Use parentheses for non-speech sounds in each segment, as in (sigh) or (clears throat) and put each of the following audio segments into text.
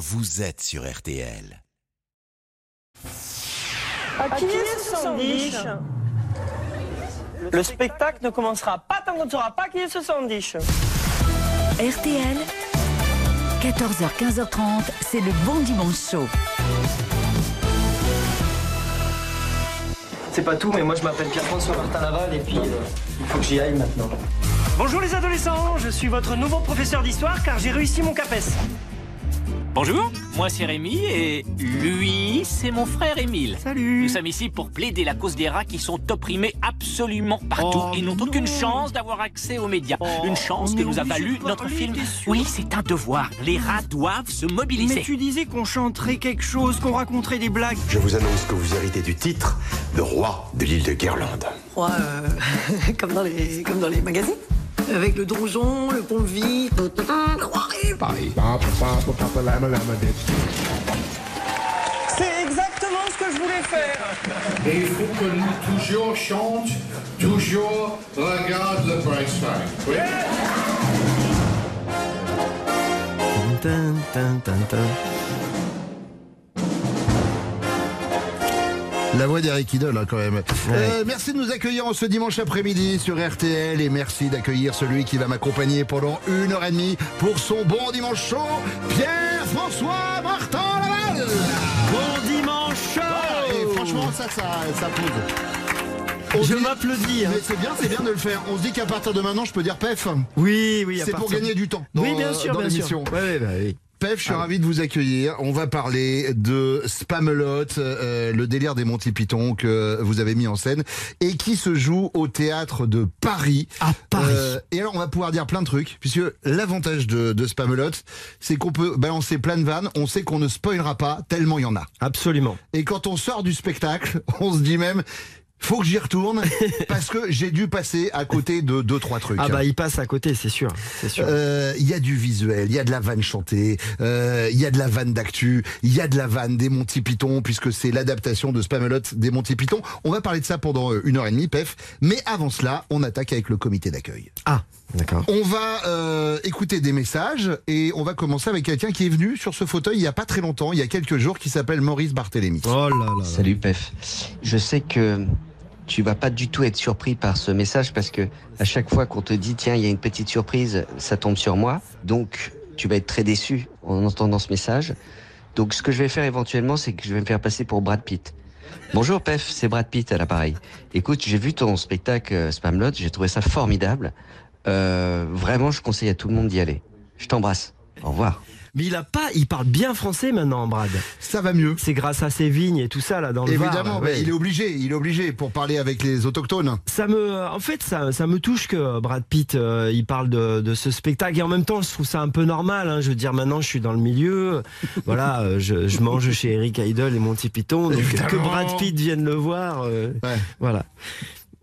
vous êtes sur RTL. À qui est ce sandwich Le spectacle ne commencera pas tant qu'on ne saura pas qui est ce sandwich. RTL, 14h, 15h30, c'est le bon dimanche chaud. C'est pas tout, mais moi je m'appelle Pierre-François Martin Laval et puis euh, il faut que j'y aille maintenant. Bonjour les adolescents, je suis votre nouveau professeur d'histoire car j'ai réussi mon CAPES. Bonjour, moi c'est Rémi et lui c'est mon frère Émile. Salut. Nous sommes ici pour plaider la cause des rats qui sont opprimés absolument partout Oh et n'ont non. aucune chance d'avoir accès aux médias. Oh, Une chance que nous a valu notre film. Oui, c'est un devoir. Les rats doivent se mobiliser. Mais tu disais qu'on chanterait quelque chose, qu'on raconterait des blagues. Je vous annonce que vous héritez du titre de roi de l'île de Guirlande. Roi, euh, (laughs) comme, dans les, comme dans les magazines. Avec le donjon, le arrive. C'est exactement ce que je voulais faire. Et il faut que nous toujours chante, toujours regarde le bright side. Oui? La voix d'Eric Idle, hein, quand même. Euh, merci de nous accueillir en ce dimanche après-midi sur RTL et merci d'accueillir celui qui va m'accompagner pendant une heure et demie pour son bon dimanche chaud, Pierre-François Martin Laval. Bon dimanche et franchement, ça, ça, ça pose. On Je m'applaudis. hein. Mais c'est bien, c'est bien de le faire. On se dit qu'à partir de maintenant, je peux dire PEF. Oui, oui, C'est pour gagner du temps. Dans, Oui, bien sûr, dans bien l'émission. sûr. Ouais, ouais, bah oui. Pef, je suis ravi de vous accueillir. On va parler de Spamelot, euh, le délire des Monty Python que vous avez mis en scène et qui se joue au théâtre de Paris. À Paris. Euh, et alors, on va pouvoir dire plein de trucs, puisque l'avantage de, de Spamelot, c'est qu'on peut balancer plein de vannes. On sait qu'on ne spoilera pas tellement il y en a. Absolument. Et quand on sort du spectacle, (laughs) on se dit même, faut que j'y retourne (laughs) parce que j'ai dû passer à côté de deux trois trucs. Ah bah il passe à côté, c'est sûr, c'est sûr. Euh, Il y a du visuel, il y a de la vanne chantée, euh, il y a de la vanne d'actu, il y a de la vanne des Monty Python, puisque c'est l'adaptation de Spamelot des Monty Python. On va parler de ça pendant euh, une heure et demie, Pef. Mais avant cela, on attaque avec le comité d'accueil. Ah, d'accord. On va euh, écouter des messages et on va commencer avec quelqu'un qui est venu sur ce fauteuil il y a pas très longtemps, il y a quelques jours, qui s'appelle Maurice Barthélémy. Oh là. là. Salut Pef. Je sais que tu vas pas du tout être surpris par ce message parce que à chaque fois qu'on te dit tiens il y a une petite surprise, ça tombe sur moi. Donc tu vas être très déçu en entendant ce message. Donc ce que je vais faire éventuellement c'est que je vais me faire passer pour Brad Pitt. Bonjour Pef, c'est Brad Pitt à l'appareil. Écoute, j'ai vu ton spectacle euh, Spamlot, j'ai trouvé ça formidable. Euh, vraiment, je conseille à tout le monde d'y aller. Je t'embrasse. Au revoir. Mais il a pas, il parle bien français maintenant, Brad. Ça va mieux. C'est grâce à ses vignes et tout ça là dans le Var, Évidemment, bah, ouais. il est obligé, il est obligé pour parler avec les autochtones. Ça me, en fait, ça, ça me touche que Brad Pitt, euh, il parle de, de ce spectacle et en même temps, je trouve ça un peu normal. Hein. Je veux dire, maintenant, je suis dans le milieu. (laughs) voilà, euh, je, je mange chez Eric Idle et Monty Python. Donc, que. Brad Pitt vienne le voir, euh, Ouais. voilà.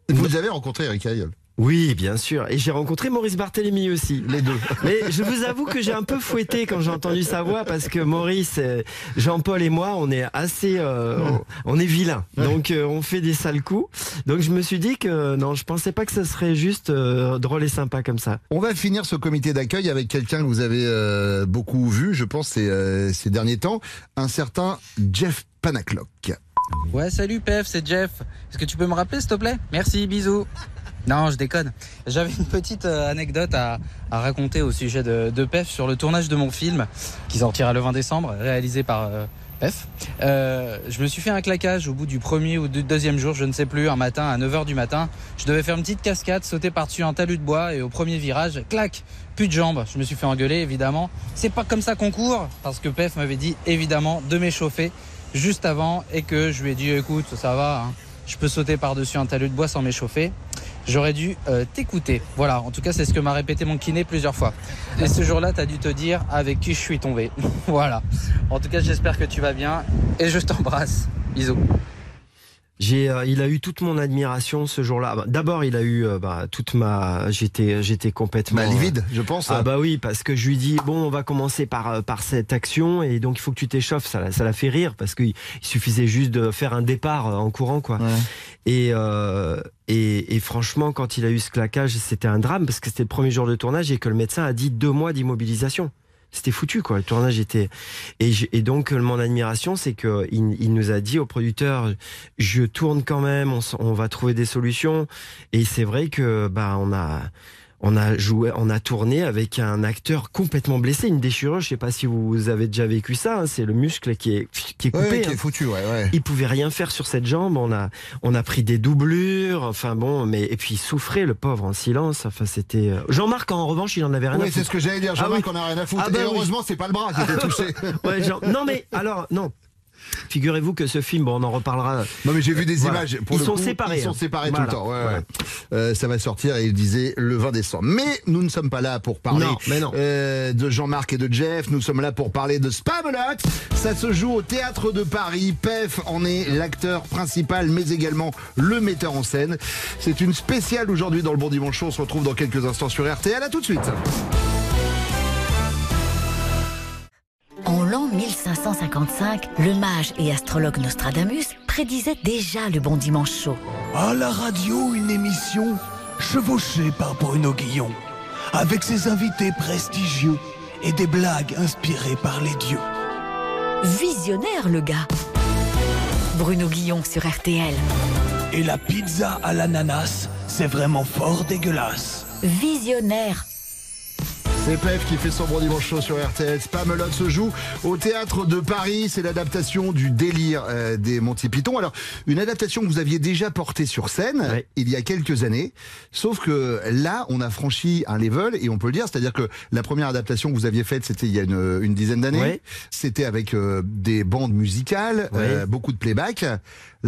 Vous avez rencontré Eric Idle? Oui, bien sûr. Et j'ai rencontré Maurice Barthélémy aussi. Les deux. (laughs) Mais je vous avoue que j'ai un peu fouetté quand j'ai entendu sa voix parce que Maurice, euh, Jean-Paul et moi, on est assez, euh, on, est vilains. Donc euh, on fait des sales coups. Donc je me suis dit que non, je pensais pas que ce serait juste euh, drôle et sympa comme ça. On va finir ce comité d'accueil avec quelqu'un que vous avez euh, beaucoup vu, je pense, ces, euh, ces derniers temps, un certain Jeff Panaclock. Ouais, salut Pef, c'est Jeff. Est-ce que tu peux me rappeler s'il te plaît? Merci, bisous. Non, je déconne. J'avais une petite euh, anecdote à, raconter au sujet de, de Pef sur le tournage de mon film qui sortira le 20 décembre, réalisé par euh, Pef. Euh, je me suis fait un claquage au bout du premier ou du deuxième jour, je ne sais plus, un matin à 9h du matin. Je devais faire une petite cascade, sauter par-dessus un talus de bois et au premier virage, clac, plus de jambes. Je me suis fait engueuler évidemment. C'est pas comme ça qu'on court parce que Pef m'avait dit évidemment de m'échauffer juste avant et que je lui ai dit écoute ça va hein, je peux sauter par-dessus un talus de bois sans m'échauffer j'aurais dû euh, t'écouter. Voilà en tout cas c'est ce que m'a répété mon kiné plusieurs fois. Et ce jour-là t'as dû te dire avec qui je suis tombé. (laughs) Voilà. En tout cas j'espère que tu vas bien. Et je t'embrasse. Bisous J'ai, euh, il a eu toute mon admiration ce jour-là. Bah, D'abord, il a eu euh, bah, toute ma, j'étais, j'étais complètement Bah, livide, je pense. Ah bah oui, parce que je lui dis bon, on va commencer par euh, par cette action et donc il faut que tu t'échauffes. Ça, l'a- ça l'a fait rire parce qu'il il suffisait juste de faire un départ euh, en courant quoi. Ouais. Et, euh, et et franchement, quand il a eu ce claquage, c'était un drame parce que c'était le premier jour de tournage et que le médecin a dit deux mois d'immobilisation. C'était foutu quoi. Le tournage était et, j'ai- et donc euh, mon admiration c'est que il, il nous a dit au producteur je tourne quand même, on, on va trouver des solutions et c'est vrai que bah on a on a joué, on a tourné avec un acteur complètement blessé, une déchirure. Je sais pas si vous avez déjà vécu ça. hein, c'est le muscle qui est qui est Ouais, coupé. qui hein. est foutu, ouais, ouais. Il pouvait rien faire sur cette jambe. On a, on a pris des doublures. Enfin bon, mais et puis il souffrait le pauvre en silence. Enfin c'était. euh, Jean-Marc en revanche, il en avait rien à Oui, c'est ce que j'allais dire. Ah Jean-Marc, oui. on a rien à foutre. Ah bah Et oui. heureusement, c'est pas le bras qui était (laughs) touché. Jean- Non mais alors non. Figurez-vous que ce film, bon, on en reparlera. Non mais j'ai vu des Voilà. images. Pour Ils le sont coup, séparés, Ils sont hein. séparés Voilà. tout le temps. ouais, Voilà. ouais. Euh, ça va sortir et il disait le 20 décembre. Mais nous ne sommes pas là pour parler Non, mais non. euh, de Jean-Marc et de Jeff. Nous sommes là pour parler de Spamelot. Ça se joue au théâtre de Paris. Pef en est l'acteur principal, mais également le metteur en scène. C'est une spéciale aujourd'hui dans le Bon Dimanche. On se retrouve dans quelques instants sur RTL. À tout de suite. En l'an 1555, le mage et astrologue Nostradamus prédisait déjà le bon dimanche chaud. À la radio, une émission chevauchée par Bruno Guillon, avec ses invités prestigieux et des blagues inspirées par les dieux. Visionnaire le gars. Bruno Guillon sur RTL. Et la pizza à l'ananas, c'est vraiment fort dégueulasse. Visionnaire. C'est Pef qui fait son bon dimanche chaud sur RTL. Spamelot se joue au théâtre de Paris. C'est l'adaptation du délire euh, des Monty Python. Alors, une adaptation que vous aviez déjà portée sur scène Ouais. il y a quelques années. Sauf que là, on a franchi un level et on peut le dire. C'est-à-dire que la première adaptation que vous aviez faite, c'était il y a une, une dizaine d'années. Ouais. C'était avec euh, des bandes musicales, euh, Ouais. beaucoup de playback.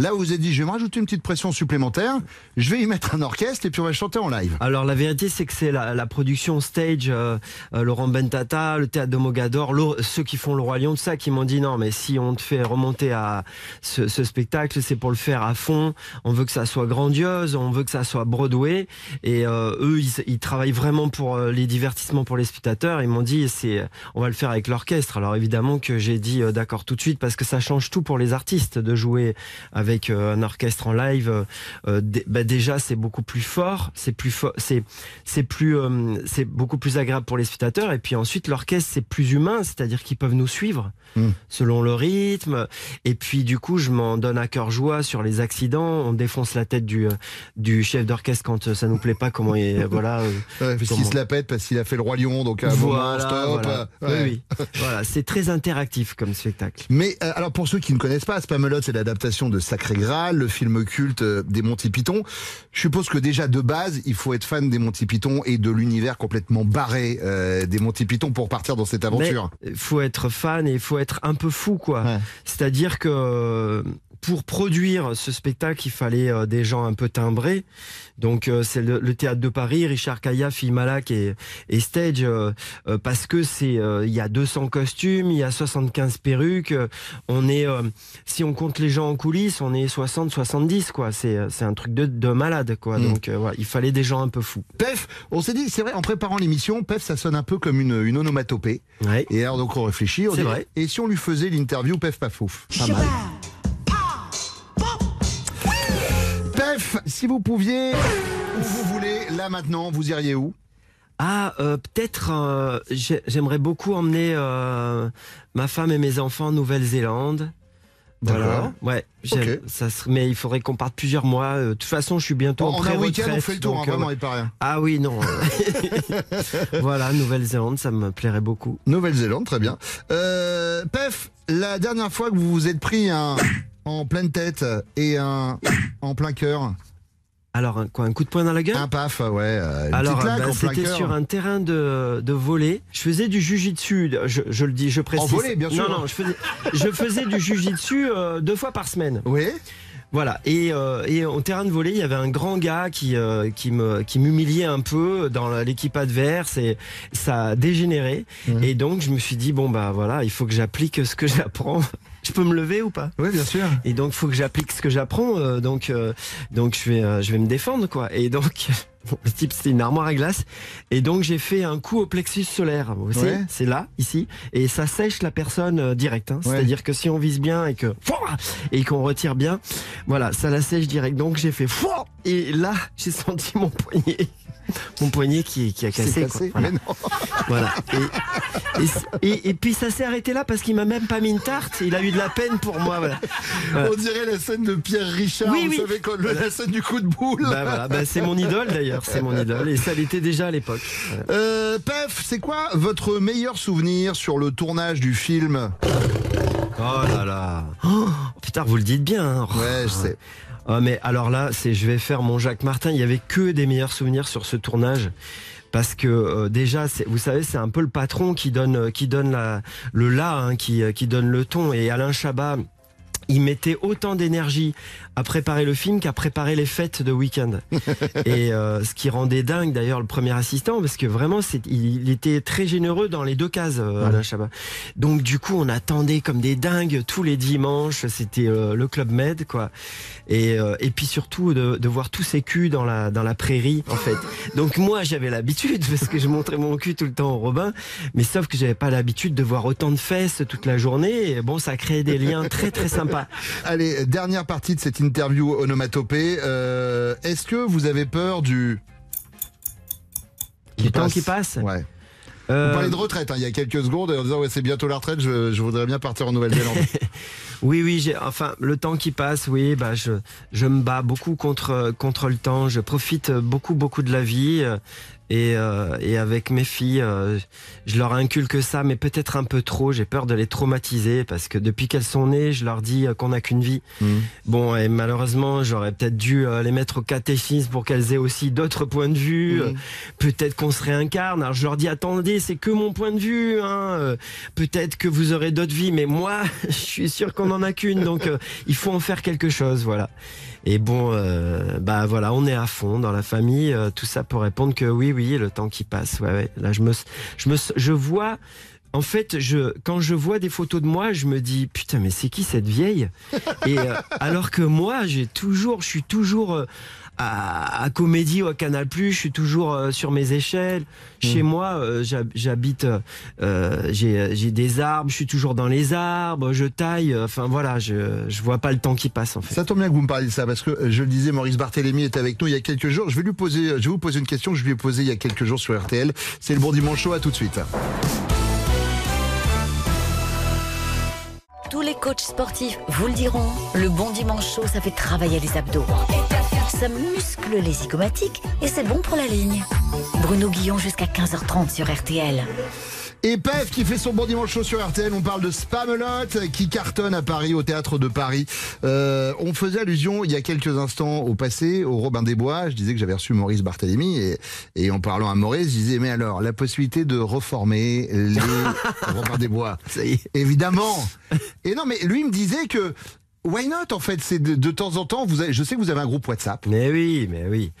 Là, vous vous êtes dit, je vais me rajouter une petite pression supplémentaire. Je vais y mettre un orchestre et puis on va chanter en live. Alors la vérité c'est que c'est la, production stage, euh, euh, Laurent Bentata, le théâtre de Mogador, ceux qui font le Roi Lion, tout ça, qui m'ont dit non mais si on te fait remonter à ce, spectacle, c'est pour le faire à fond. On veut que ça soit grandiose, on veut que ça soit Broadway. Et euh, eux ils, ils travaillent vraiment pour euh, les divertissements pour les spectateurs. Ils m'ont dit c'est on va le faire avec l'orchestre. Alors évidemment que j'ai dit euh, d'accord tout de suite parce que ça change tout pour les artistes de jouer avec euh, un orchestre en live. euh, euh, bah, déjà c'est beaucoup plus fort, c'est plus fort, c'est c'est plus c'est beaucoup plus agréable pour les spectateurs. Et puis ensuite l'orchestre c'est plus humain, c'est-à-dire qu'ils peuvent nous suivre Mm. selon le rythme. Et puis du coup je m'en donne à cœur joie sur les accidents. On défonce la tête du du chef d'orchestre quand ça nous plaît pas. Comment il (laughs) voilà. Ouais, parce Comment qu'il se la pète parce qu'il a fait le roi lion, donc à un moment, voilà, stop. voilà. Ouais. Oui, oui. voilà, c'est très interactif comme spectacle. Mais euh, alors pour ceux qui ne connaissent pas, Spamelot, c'est l'adaptation de Sacré Graal, le film culte euh, des Monty Python. Je suppose que déjà de base, il faut être fan des Monty Python et de l'univers complètement barré euh, des Monty Python pour partir dans cette aventure. Il faut être fan et il faut être un peu fou, quoi. Ouais. C'est-à-dire que euh, pour produire ce spectacle, il fallait euh, des gens un peu timbrés. Donc euh, c'est le, le théâtre de Paris, Richard Caillat, Phil Malak et, et Stage, euh, euh, parce que c'est euh, il y a 200 costumes, il y a 75 perruques. euh, on est, euh, si on compte les gens en coulisses, on est 60, 70 quoi. C'est c'est un truc de, de malade quoi. Mm. Donc euh, voilà, il fallait des gens un peu fous. Pef, on s'est dit, c'est vrai, en préparant l'émission, Pef, ça sonne un peu comme une, une onomatopée. Ouais. Et alors donc on réfléchit, on dit, vrai. et si on lui faisait l'interview Pef Pafouf Pas mal. Si vous pouviez, où vous voulez, là maintenant, vous iriez où? Ah, euh, peut-être, euh, j'ai- j'aimerais beaucoup emmener euh, ma femme et mes enfants en Nouvelle-Zélande. Voilà. Ouais. Ça mais il faudrait qu'on parte plusieurs mois. De toute façon, je suis bientôt en, En un week-end, on fait le tour, donc, hein, vraiment, il paraît. Ah oui, non. (laughs) (laughs) voilà, Nouvelle-Zélande, ça me plairait beaucoup. Nouvelle-Zélande, très bien. Euh, Pef, la dernière fois que vous vous êtes pris un en pleine tête et un en plein cœur, Alors, un, quoi, un coup de poing dans la gueule un paf, ouais, euh, une Alors, bah, en c'était sur un terrain de, de. Je faisais du jujitsu, je, je le dis, je précise. volley, bien sûr. Non, non, je faisais, je faisais du jujitsu euh, deux fois par semaine. Oui. Voilà. Et, euh, et au terrain de volley, il y avait un grand gars qui euh, qui me qui m'humiliait un peu dans l'équipe adverse et ça a dégénéré. Mhm. Et donc je me suis dit bon bah voilà, il faut que j'applique ce que j'apprends. Je peux me lever ou pas? Oui, bien sûr. Et donc faut que j'applique ce que j'apprends. euh, donc euh, donc je vais euh, je vais me défendre quoi. Et donc (laughs) bon, le type c'était une armoire à glace. Et donc j'ai fait un coup au plexus solaire. Vous savez, Ouais. c'est là ici et ça sèche la personne euh, direct. hein. Ouais. C'est-à-dire que si on vise bien et que et qu'on retire bien, voilà, ça la sèche direct. Donc j'ai fait et là j'ai (laughs) senti mon poignet mon poignet qui, qui a cassé. cassé, quoi. Voilà. mais non. (laughs) Voilà. Et, et- et- et puis ça s'est arrêté là parce qu'il m'a même pas mis une tarte. Il a eu de la peine pour moi. Voilà. Voilà. On dirait la scène de Pierre Richard, Oui, vous oui. savez, quand le- la scène du coup de boule. Bah bah c'est mon idole d'ailleurs, c'est mon idole et ça l'était déjà à l'époque. Euh, Pef, c'est quoi votre meilleur souvenir sur le tournage du film? Oh là là. Oh, putain, vous le dites bien. hein. Ouais, je sais. Ah, mais alors là, c'est je vais faire mon Jacques Martin. Il y avait que des meilleurs souvenirs sur ce tournage. Parce que euh, déjà, vous savez, c'est un peu le patron qui donne, euh, qui la, le là, hein, euh, qui donne le ton. Et Alain Chabat, il mettait autant d'énergie à préparer le film qu'à préparer les fêtes de week-end. (laughs) Et euh, ce qui rendait dingue d'ailleurs le premier assistant, parce que vraiment, c'est, il, il était très généreux dans les deux cases, euh, Alain Chabat. Donc du coup, on attendait comme des dingues tous les dimanches. C'était euh, le club Med, quoi. Et, et puis surtout de, de voir tous ces culs dans la dans la prairie, en fait. Donc moi, j'avais l'habitude parce que je montrais mon cul tout le temps au Robin, mais sauf que j'avais pas l'habitude de voir autant de fesses toute la journée. Et bon, ça créait des liens très très sympas. Allez, dernière partie de cette interview onomatopée. Euh, Est-ce que vous avez peur du... Du temps qui passe. Ouais. Euh, Vous parlez de retraite hein, il y a quelques secondes en disant ouais, c'est bientôt la retraite, je, je voudrais bien partir en Nouvelle-Zélande. (laughs) Oui, oui, enfin, le temps qui passe, oui, bah, je, je me bats beaucoup contre, contre le temps. Je profite beaucoup, beaucoup de la vie. Et, euh, et avec mes filles, euh, je leur inculque ça, mais peut-être un peu trop. J'ai peur de les traumatiser parce que depuis qu'elles sont nées, je leur dis euh, qu'on n'a qu'une vie. Bon, et malheureusement, j'aurais peut-être dû euh, les mettre au catéchisme pour qu'elles aient aussi d'autres points de vue. Euh, Peut-être qu'on se réincarne. Alors je leur dis attendez, c'est que mon point de vue. Hein. Peut-être que vous aurez d'autres vies, mais moi, (laughs) je suis sûr qu'on en a qu'une. Donc il faut en faire quelque chose, voilà. Et bon, euh, bah voilà, on est à fond dans la famille. euh, tout ça pour répondre que oui, oui, le temps qui passe. Ouais. Là, je me, je me, je vois. En fait, je, quand je vois des photos de moi, je me dis putain, mais c'est qui cette vieille? Et euh, alors que moi, j'ai toujours, je suis toujours euh, à, à Comédie ou à Canal+, je suis toujours euh, sur mes échelles. Chez moi, euh, j'hab- j'habite, euh, j'ai des arbres, je suis toujours dans les arbres, je taille. euh, Enfin voilà, je je vois pas le temps qui passe en fait. Ça tombe bien que vous me parliez de ça parce que je le disais, Maurice Barthélémy est avec nous il y a quelques jours. Je vais lui poser, je vais vous poser une question que je lui ai posée il y a quelques jours sur RTL. C'est le bon dimanche chaud. À tout de suite. Tous les coachs sportifs vous le diront, le bon dimanche chaud, ça fait travailler les abdos. Ça muscle les zygomatiques et c'est bon pour la ligne. Bruno Guillon jusqu'à 15h30 sur RTL. Et Pef qui fait son bon dimanche chaud sur RTL, on parle de Spamelot qui cartonne à Paris, au théâtre de Paris. Euh, on faisait allusion il y a quelques instants au passé, au Robin des Bois. Je disais que j'avais reçu Maurice Barthélémy et, et en parlant à Maurice, je disais mais alors la possibilité de reformer les (laughs) Robin des Bois. Ça y est. Évidemment. Et non mais lui me disait que why not en fait, c'est de, temps en temps. Je sais que vous avez un groupe WhatsApp. Mais oui, mais oui.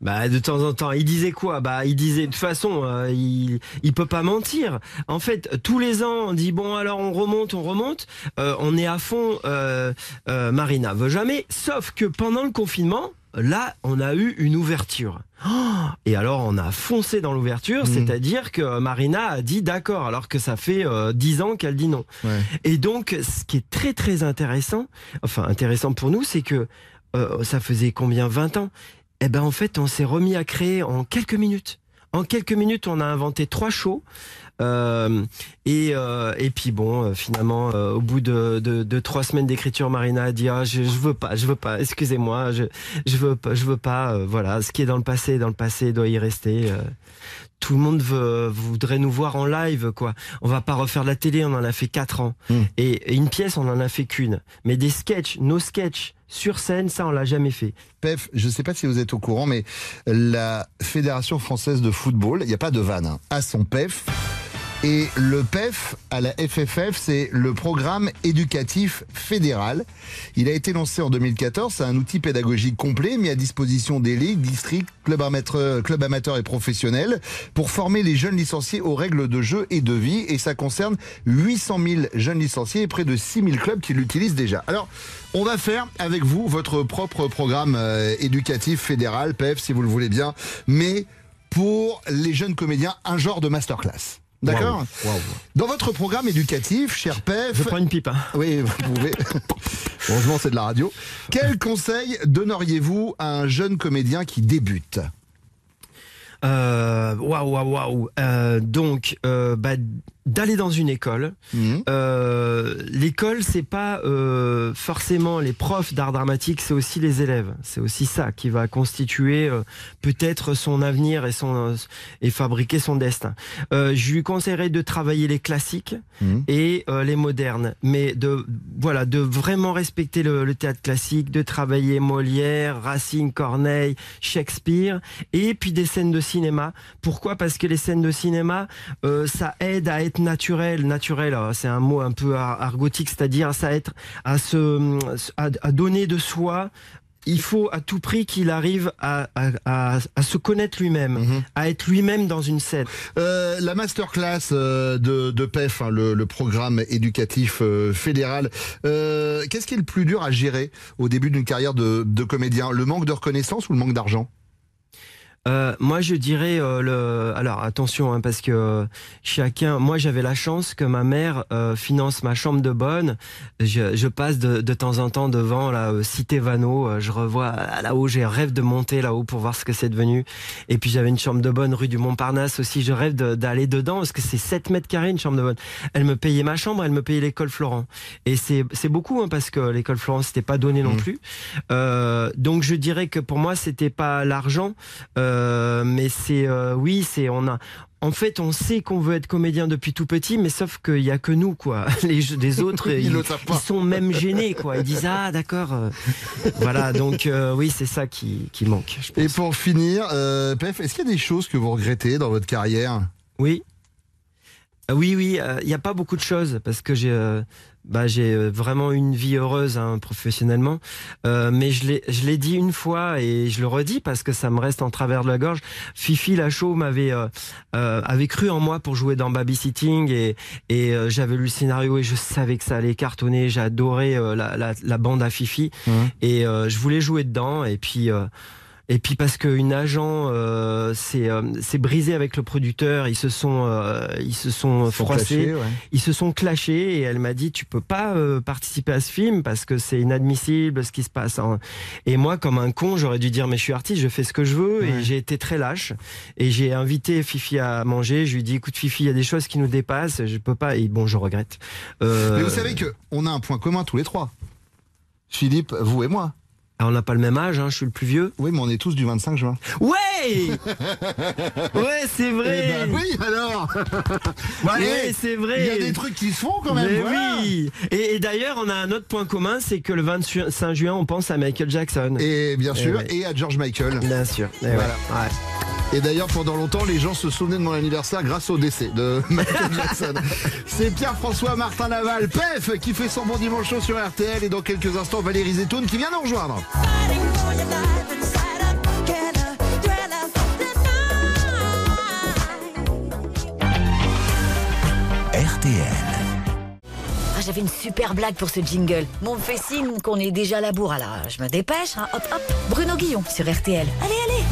Bah de temps en temps, il disait quoi? Bah il disait de toute façon, euh, il peut pas mentir. En fait, tous les ans, on dit bon alors on remonte, on remonte, Euh, on est à fond. Euh, Marina veut jamais, sauf que pendant le confinement, là, on a eu une ouverture. Oh et alors on a foncé dans l'ouverture, c'est-à-dire que Marina a dit d'accord, alors que ça fait euh, dix ans qu'elle dit non. Et donc, ce qui est très très intéressant, enfin intéressant pour nous, c'est que euh, ça faisait combien 20 ans? Eh ben en fait, on s'est remis à créer en quelques minutes. En quelques minutes, on a inventé trois shows. Euh, et, euh, et puis bon, euh, finalement, au bout de, de, de trois semaines d'écriture, Marina a dit ah je, je veux pas, je veux pas, excusez-moi, je je veux pas, je veux pas. voilà, ce qui est dans le passé, dans le passé, doit y rester. tout le monde veut, voudrait nous voir en live, quoi. On va pas refaire de la télé, on en a fait quatre ans. Et, et une pièce, on en a fait qu'une. Mais des sketchs, nos sketchs sur scène, ça, on l'a jamais fait. PEF, je ne sais pas si vous êtes au courant, mais la Fédération française de football, il n'y a pas de vanne, hein, a son PEF. Et le PEF à la FFF, c'est le programme éducatif fédéral. Il a été lancé en 2014. C'est un outil pédagogique complet mis à disposition des ligues, districts, clubs amateurs, et professionnels pour former les jeunes licenciés aux règles de jeu et de vie. Et ça concerne 800 000 jeunes licenciés et près de 6 000 clubs qui l'utilisent déjà. Alors, on va faire avec vous votre propre programme euh, éducatif fédéral, PEF, si vous le voulez bien, mais pour les jeunes comédiens, un genre de masterclass. D'accord. Dans votre programme éducatif, cher PEF... Je prends une pipe. Hein. Oui, vous pouvez. (laughs) Heureusement, c'est de la radio. Quel conseil donneriez-vous à un jeune comédien qui débute? Euh, Waouh, waouh, waouh. Euh, donc, euh, bah, d'aller dans une école. Mhm. Euh, L'école, c'est pas euh, forcément les profs d'art dramatique, c'est aussi les élèves. C'est aussi ça qui va constituer euh, peut-être son avenir et son et fabriquer son destin. Euh, je lui conseillerais de travailler les classiques Mhm. et euh, les modernes, mais de voilà, de vraiment respecter le, le théâtre classique, de travailler Molière, Racine, Corneille, Shakespeare, et puis des scènes de cinéma. Pourquoi? Parce que les scènes de cinéma, euh, ça aide à être naturel. Naturel, euh, c'est un mot un peu ar- argotique, c'est-à-dire ça aide à se à, à donner de soi. Il faut à tout prix qu'il arrive à, à, à, à se connaître lui-même, à être lui-même dans une scène. Euh, la masterclass euh, de, de PEF, hein, le, le programme éducatif euh, fédéral, euh, qu'est-ce qui est le plus dur à gérer au début d'une carrière de, de comédien? Le manque de reconnaissance ou le manque d'argent? Euh, moi, je dirais euh, le. Alors attention, hein, parce que euh, chacun. Moi, j'avais la chance que ma mère euh, finance ma chambre de bonne. Je, je passe de, de temps en temps devant la euh, cité Vano. euh, je revois là-haut. J'ai rêve de monter là-haut pour voir ce que c'est devenu. Et puis j'avais une chambre de bonne rue du Montparnasse aussi. Je rêve de- d'aller dedans parce que c'est 7 mètres carrés une chambre de bonne. Elle me payait ma chambre, elle me payait l'école Florent. Et c'est beaucoup hein, parce que l'école Florent c'était pas donné non plus. Euh, donc je dirais que pour moi c'était pas l'argent. Euh, mais c'est euh, oui, c'est on a. En fait, on sait qu'on veut être comédien depuis tout petit, mais sauf qu'il y a que nous, quoi. (laughs) Les, jeux- les autres, (laughs) Ils sont même gênés, quoi. Ils disent ah d'accord. euh. Voilà, donc euh, oui, c'est ça qui, qui manque. je Et pour finir, euh, PEF, est-ce qu'il y a des choses que vous regrettez dans votre carrière? Oui. Euh, Oui, oui, euh, il n'y a pas beaucoup de choses parce que j'ai euh, bah, j'ai euh, vraiment une vie heureuse hein, professionnellement. Euh, mais je l'ai je l'ai dit une fois et je le redis parce que ça me reste en travers de la gorge. Fifi Lachaud m'avait euh, euh, avait cru en moi pour jouer dans Babysitting et, et euh, j'avais lu le scénario et je savais que ça allait cartonner. Adoré euh, la, la, la bande à Fifi et euh, je voulais jouer dedans et puis. Et puis parce qu'une agent euh, s'est euh, s'est brisé avec le producteur, ils se sont euh, ils se sont froissés, ouais. ils se sont clashés et elle m'a dit tu peux pas euh, participer à ce film parce que c'est inadmissible ce qui se passe. hein. Et moi comme un con j'aurais dû dire mais je suis artiste, je fais ce que je veux et j'ai été très lâche et j'ai invité Fifi à manger. Je lui ai dit écoute Fifi il y a des choses qui nous dépassent, je peux pas et bon je regrette. Euh, Mais vous savez que on a un point commun tous les trois. Philippe, vous et moi. On n'a pas le même âge, hein, je suis le plus vieux. Oui, mais on est tous du 25 juin. Ouais (laughs) Ouais, c'est vrai. Eh ben oui, alors (laughs) Bah, Oui, eh, c'est vrai. Il y a des trucs qui se font quand même. Mais voilà. oui. Et, et d'ailleurs, on a un autre point commun, c'est que le 25 juin, on pense à Michael Jackson. Et bien Eh sûr, ouais. et à George Michael. Bien sûr. Et Voilà. ouais. Et d'ailleurs, pendant longtemps, les gens se souvenaient de mon anniversaire grâce au décès de (laughs) Michael Jackson. C'est Pierre-François Martin Laval, PEF, qui fait son bon dimanche chaud sur RTL. Et dans quelques instants, Valérie Zetoun qui vient nous rejoindre. RTL. Ah, J'avais une super blague pour ce jingle. Mon fait signe qu'on est déjà à la bourre. Alors, je me dépêche. hein. Hop, hop. Bruno Guillon sur RTL. Allez, allez.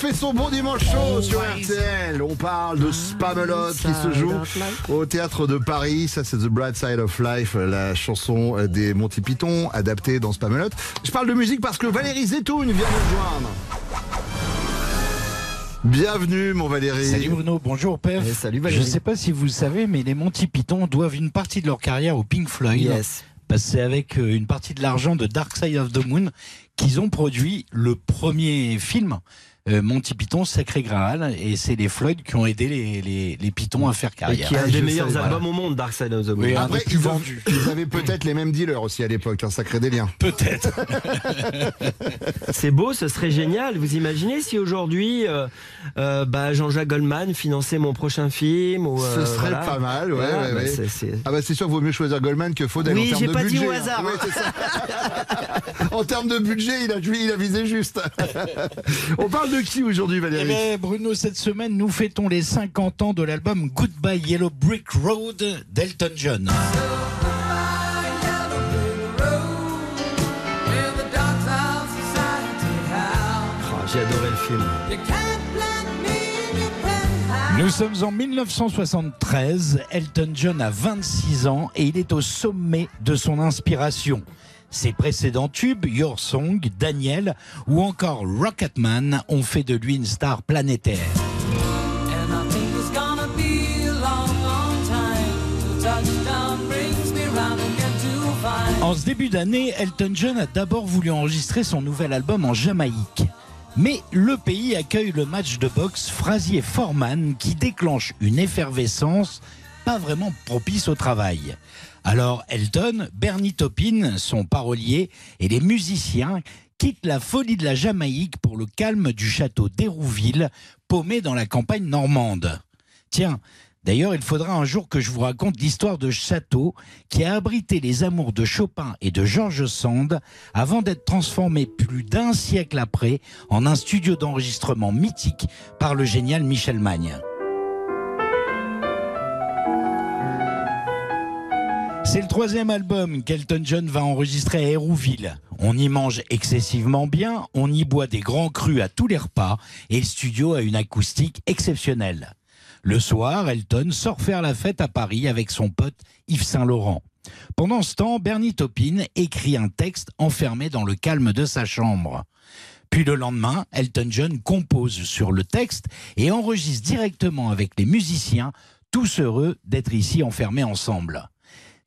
Fait son bon dimanche chaud sur RTL. On parle de Spamelot qui se joue au théâtre de Paris. Ça, c'est The Bright Side of Life, la chanson des Monty Python, adaptée dans Spamelot. Je parle de musique parce que Valérie Zetoun vient nous rejoindre. Bienvenue, mon Valérie. Salut Bruno, bonjour Pef. Eh, salut Je Valérie. ne sais pas si vous le savez, mais les Monty Python doivent une partie de leur carrière au Pink Floyd. Yes. Parce que c'est avec euh, une partie de l'argent de Dark Side of the Moon qu'ils ont produit le premier film. Euh, Monty Python, Sacré Graal, et c'est les Floyd qui ont aidé les, les, les Pythons à faire Et carrière. qui est un des meilleurs voilà. albums au monde, Dark Side of the Moon. Oui, Après, ils, vendus. ils avaient peut-être les mêmes dealers aussi à l'époque, un sacré délire. (laughs) Peut-être. (laughs) C'est beau, ce serait génial. Vous imaginez si aujourd'hui, euh, euh, bah, Jean-Jacques Goldman finançait mon prochain film ou, euh, Ce serait voilà. pas mal, ouais, Voilà, ouais, bah, ouais. c'est- c'est- Ah bah c'est sûr, vaut mieux choisir Goldman que Faudel Oui, en termes j'ai de pas dit budget. au hein. hasard. Ouais, c'est ça. (laughs) en termes de budget, il a, il a visé juste. On parle de qui aujourd'hui, Eh Valérie ben, Bruno, cette semaine, nous fêtons les 50 ans de l'album Goodbye Yellow Brick Road d'Elton John. Oh, J'ai adoré le film. Nous sommes en 1973, Elton John a 26 ans et il est au sommet de son inspiration. Ses précédents tubes, Your Song, Daniel ou encore Rocketman ont fait de lui une star planétaire. En ce début d'année, Elton John a d'abord voulu enregistrer son nouvel album en Jamaïque. Mais le pays accueille le match de boxe Frazier-Forman qui déclenche une effervescence pas vraiment propice au travail. Alors Elton, Bernie Taupin, son parolier, et les musiciens quittent la folie de la Jamaïque pour le calme du château d'Hérouville, paumé dans la campagne normande. Tiens, D'ailleurs, il faudra un jour que je vous raconte l'histoire de château qui a abrité les amours de Chopin et de Georges Sand avant d'être transformé plus d'un siècle après en un studio d'enregistrement mythique par le génial Michel Magne. C'est le troisième album qu'Elton John va enregistrer à Hérouville. On y mange excessivement bien, on y boit des grands crus à tous les repas et le studio a une acoustique exceptionnelle. Le soir, Elton sort faire la fête à Paris avec son pote Yves Saint-Laurent. Pendant ce temps, Bernie Taupin écrit un texte enfermé dans le calme de sa chambre. Puis le lendemain, Elton John compose sur le texte et enregistre directement avec les musiciens, tous heureux d'être ici enfermés ensemble.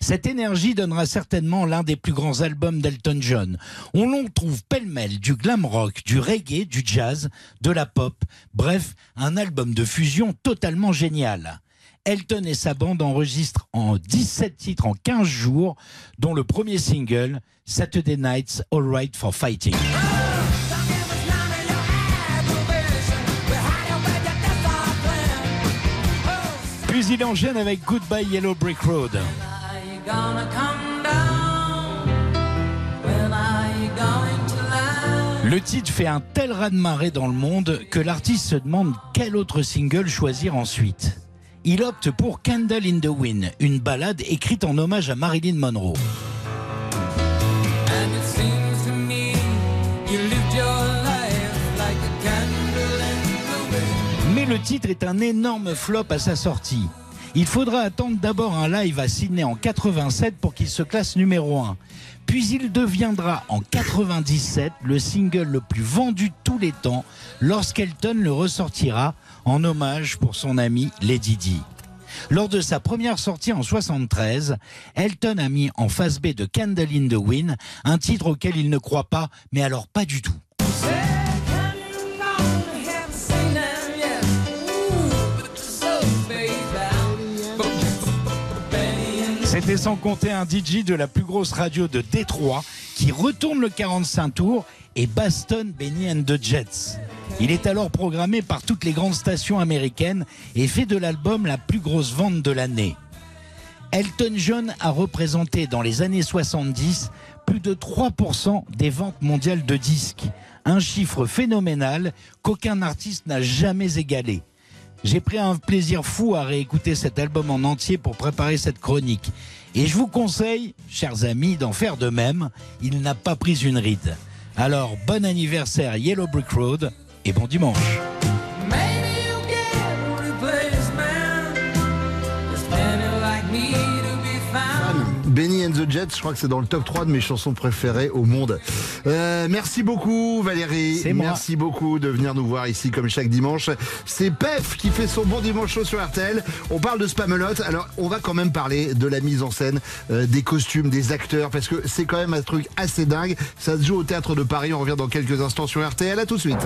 Cette énergie donnera certainement l'un des plus grands albums d'Elton John. On l'on trouve pêle-mêle du glam rock, du reggae, du jazz, de la pop, bref, un album de fusion totalement génial. Elton et sa bande enregistrent en 17 titres en 15 jours, dont le premier single, Saturday Night's All Right for Fighting. Puis il enchaîne avec Goodbye Yellow Brick Road. Le titre fait un tel raz-de-marée dans le monde que l'artiste se demande quel autre single choisir ensuite. Il opte pour Candle in the Wind, une ballade écrite en hommage à Marilyn Monroe. Mais le titre est un énorme flop à sa sortie. Il faudra attendre d'abord un live à Sydney en 87 pour qu'il se classe numéro 1. Puis il deviendra en 97 le single le plus vendu de tous les temps lorsqu'Elton le ressortira en hommage pour son ami Lady Di. Lors de sa première sortie en 73, Elton a mis en face B de Candle in the Wind un titre auquel il ne croit pas, mais alors pas du tout. C'était sans compter un DJ de la plus grosse radio de Détroit qui retourne le 45 tours et bastonne Benny and the Jets. Il est alors programmé par toutes les grandes stations américaines et fait de l'album la plus grosse vente de l'année. Elton John a représenté dans les années 70 plus de 3% des ventes mondiales de disques, un chiffre phénoménal qu'aucun artiste n'a jamais égalé. J'ai pris un plaisir fou à réécouter cet album en entier pour préparer cette chronique. Et je vous conseille, chers amis, d'en faire de même. Il n'a pas pris une ride. Alors, bon anniversaire Yellow Brick Road et bon dimanche. The Jets, je crois que c'est dans le top 3 de mes chansons préférées au monde. Euh, merci beaucoup Valérie. Merci beaucoup de venir nous voir ici comme chaque dimanche. C'est Pef qui fait son bon dimanche chaud sur RTL. On parle de Spamelot. Alors on va quand même parler de la mise en scène, euh, des costumes, des acteurs, parce que c'est quand même un truc assez dingue. Ça se joue au théâtre de Paris. On revient dans quelques instants sur RTL. À tout de suite.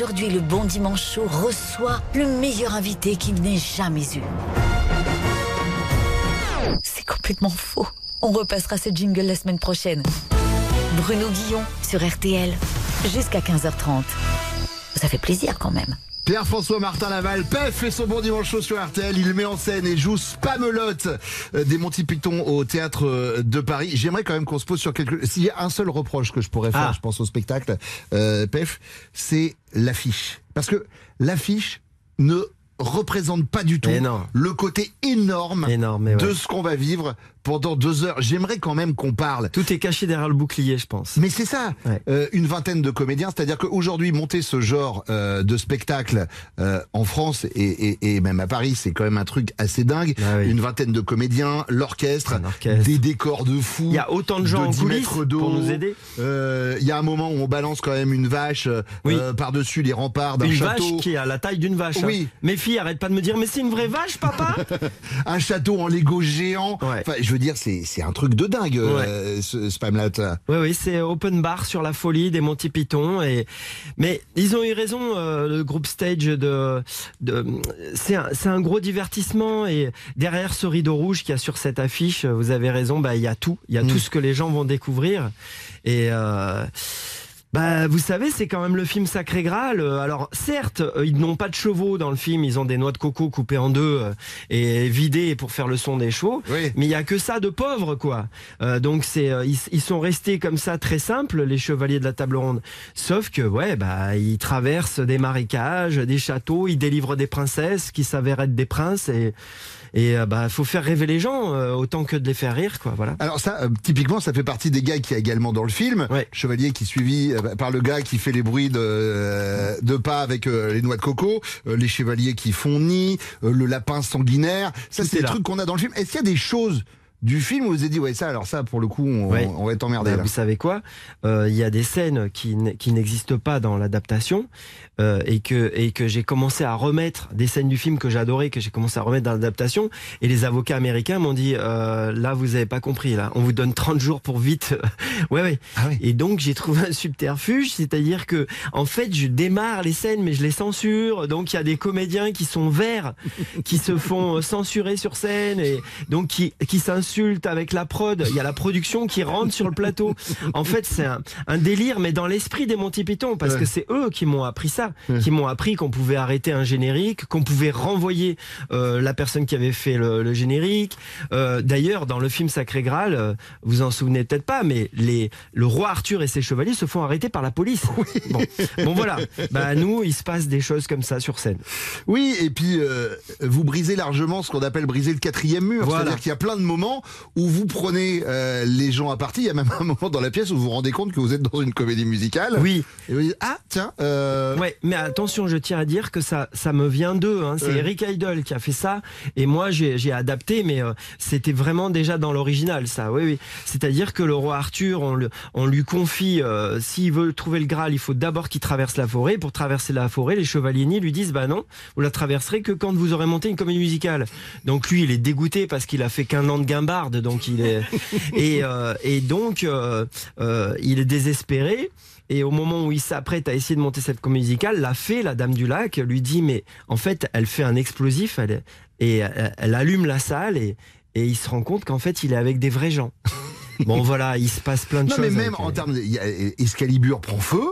Aujourd'hui, le Bon Dimanche reçoit le meilleur invité qu'il n'ait jamais eu. C'est complètement faux. On repassera ce jingle la semaine prochaine. Bruno Guillon sur RTL, jusqu'à 15h30. Ça fait plaisir quand même. Pierre-François Martin Laval, PEF fait son bon dimanche chaud sur RTL. Il met en scène et joue Spamelotte euh, des Monty Python au théâtre euh, de Paris. J'aimerais quand même qu'on se pose sur quelque. S'il y a un seul reproche que je pourrais faire, Ah. je pense au spectacle, euh, PEF, c'est l'affiche. Parce que l'affiche ne représente pas du tout non. le côté énorme Énorme, mais ouais. de ce qu'on va vivre pendant deux heures. J'aimerais quand même qu'on parle. Tout est caché derrière le bouclier, je pense. Mais c'est ça, euh, une vingtaine de comédiens. C'est-à-dire qu'aujourd'hui, monter ce genre euh, de spectacle euh, en France et, et- et même à Paris, c'est quand même un truc assez dingue. Ah Une vingtaine de comédiens, l'orchestre, des décors de fou. Il y a autant de gens en 10 coulisses pour nous aider. Il y a un moment où on balance quand même une vache par-dessus les remparts d'un Une château. vache qui a la taille d'une vache. hein. Oui. Mes filles, arrête pas de me dire, mais c'est une vraie vache, papa (laughs) un château en Lego géant. Enfin, je veux dire, c'est un truc de dingue, euh, ce Spamlat. Oui, oui, c'est open bar sur la folie des Monty Python. Et... Mais ils ont eu raison, euh, le groupe Stage, de, de... c'est un, un gros divertissement. Et derrière ce rideau rouge qu'il y a sur cette affiche, vous avez raison, bah, il y a tout. Il y a tout ce que les gens vont découvrir. Et. euh, bah, vous savez, c'est quand même le film Sacré Graal. Euh, Alors, certes, euh, ils n'ont pas de chevaux dans le film. Ils ont des noix de coco coupées en deux euh, et vidées pour faire le son des chevaux. Mais il y a que ça de pauvre, quoi. Euh, donc, c'est, ils, ils sont restés comme ça très simples, les chevaliers de la table ronde. Sauf que, ouais, bah, ils traversent des marécages, des châteaux, ils délivrent des princesses qui s'avèrent être des princes et et euh, bah, faut faire rêver les gens euh, autant que de les faire rire, quoi. Voilà. Alors ça, euh, typiquement, ça fait partie des gars qui a également dans le film. Chevalier qui est suivi euh, par le gars qui fait les bruits de, de pas avec les noix de coco, les chevaliers qui font nid, le lapin sanguinaire. Ça, c'est est des trucs qu'on a dans le film. Est-ce qu'il y a des choses du film où vous êtes dit, ouais, ça, alors ça, pour le coup, on, Ouais. on va être emmerdé. Bah, vous savez quoi? Euh, Il y a des scènes qui, qui n'existent pas dans l'adaptation euh, et que, et que j'ai commencé à remettre des scènes du film que j'adorais, que j'ai commencé à remettre dans l'adaptation. Et les avocats américains m'ont dit euh, là, vous avez pas compris, là, on vous donne 30 jours pour vite. (laughs) ouais, ouais. Et donc j'ai trouvé un subterfuge, c'est-à-dire que en fait, je démarre les scènes, mais je les censure. Donc il y a des comédiens qui sont verts, (laughs) qui se font euh, censurer sur scène et donc qui, qui s'insultent avec la prod. Il y a la production qui rentre sur le plateau. En fait, c'est un, un délire, mais dans l'esprit des Monty Python, parce Ouais. que c'est eux qui m'ont appris ça, Ouais. qui m'ont appris qu'on pouvait arrêter un générique, qu'on pouvait renvoyer euh, la personne qui avait fait le, le générique. Euh, D'ailleurs, dans le film Sacré Graal, euh, vous en souvenez peut-être pas, mais les, le roi Arthur et ses chevaliers se font arrêter par la police. Bon. bon voilà, bah nous, il se passe des choses comme ça sur scène. Oui, et puis vous brisez largement ce qu'on appelle briser le quatrième mur. Voilà. C'est-à-dire qu'il y a plein de moments où vous prenez les gens à partie. Il y a même un moment dans la pièce où vous vous rendez compte que vous êtes dans une comédie musicale. Oui. Et vous dites, ah, tiens. euh, Ouais, mais attention, je tiens à dire que ça, ça me vient d'eux. Hein. C'est Ouais. Eric Idle qui a fait ça, et moi j'ai adapté, mais euh, c'était vraiment déjà dans l'original, ça. Oui, oui. C'est-à-dire que le roi Arthur, on, le- on lui confie, euh, s'il veut trouver le Graal, il faut d'abord qu'il traverse la forêt. Pour traverser la forêt, les chevaliers nés lui disent, bah non, vous la traverserez que quand vous aurez monté une comédie musicale. Donc lui, il est dégoûté parce qu'il a fait qu'un an de guimbarde, donc il est (laughs) et, euh, et donc euh, euh, il est désespéré. Et au moment où il s'apprête à essayer de monter cette comédie musicale, la fée, la dame du lac, lui dit mais en fait, elle fait un explosif, elle, et elle, elle allume la salle et, et il se rend compte qu'en fait, il est avec des vrais gens. (laughs) Bon voilà, il se passe plein de Non, choses. mais même en termes de. y a- Excalibur prend feu.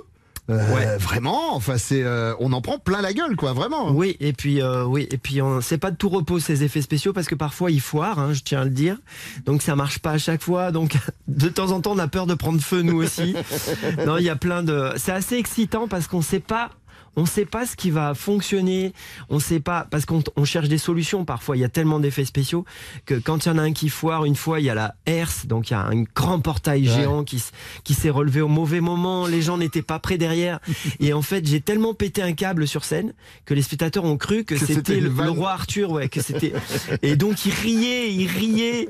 Euh, Vraiment, enfin, c'est, euh, on en prend plein la gueule, quoi, vraiment. Oui, et puis euh, oui, et puis on- c'est pas de tout repos ces effets spéciaux parce que parfois ils foirent, hein, je tiens à le dire. Donc ça marche pas à chaque fois. Donc (laughs) de temps en temps on a peur de prendre feu nous aussi. (laughs) non, il y a plein de. C'est assez excitant parce qu'on sait pas. On sait pas ce qui va fonctionner, on sait pas parce qu'on on cherche des solutions parfois. Il y a tellement d'effets spéciaux que quand il y en a un qui foire, une fois il y a la herse, donc il y a un grand portail Ouais. géant qui s'est relevé au mauvais moment. Les gens n'étaient pas prêts derrière, (laughs) et en fait j'ai tellement pété un câble sur scène que les spectateurs ont cru que, Que c'était le, roi Arthur, ouais, que c'était. (laughs) et donc ils riaient, ils riaient,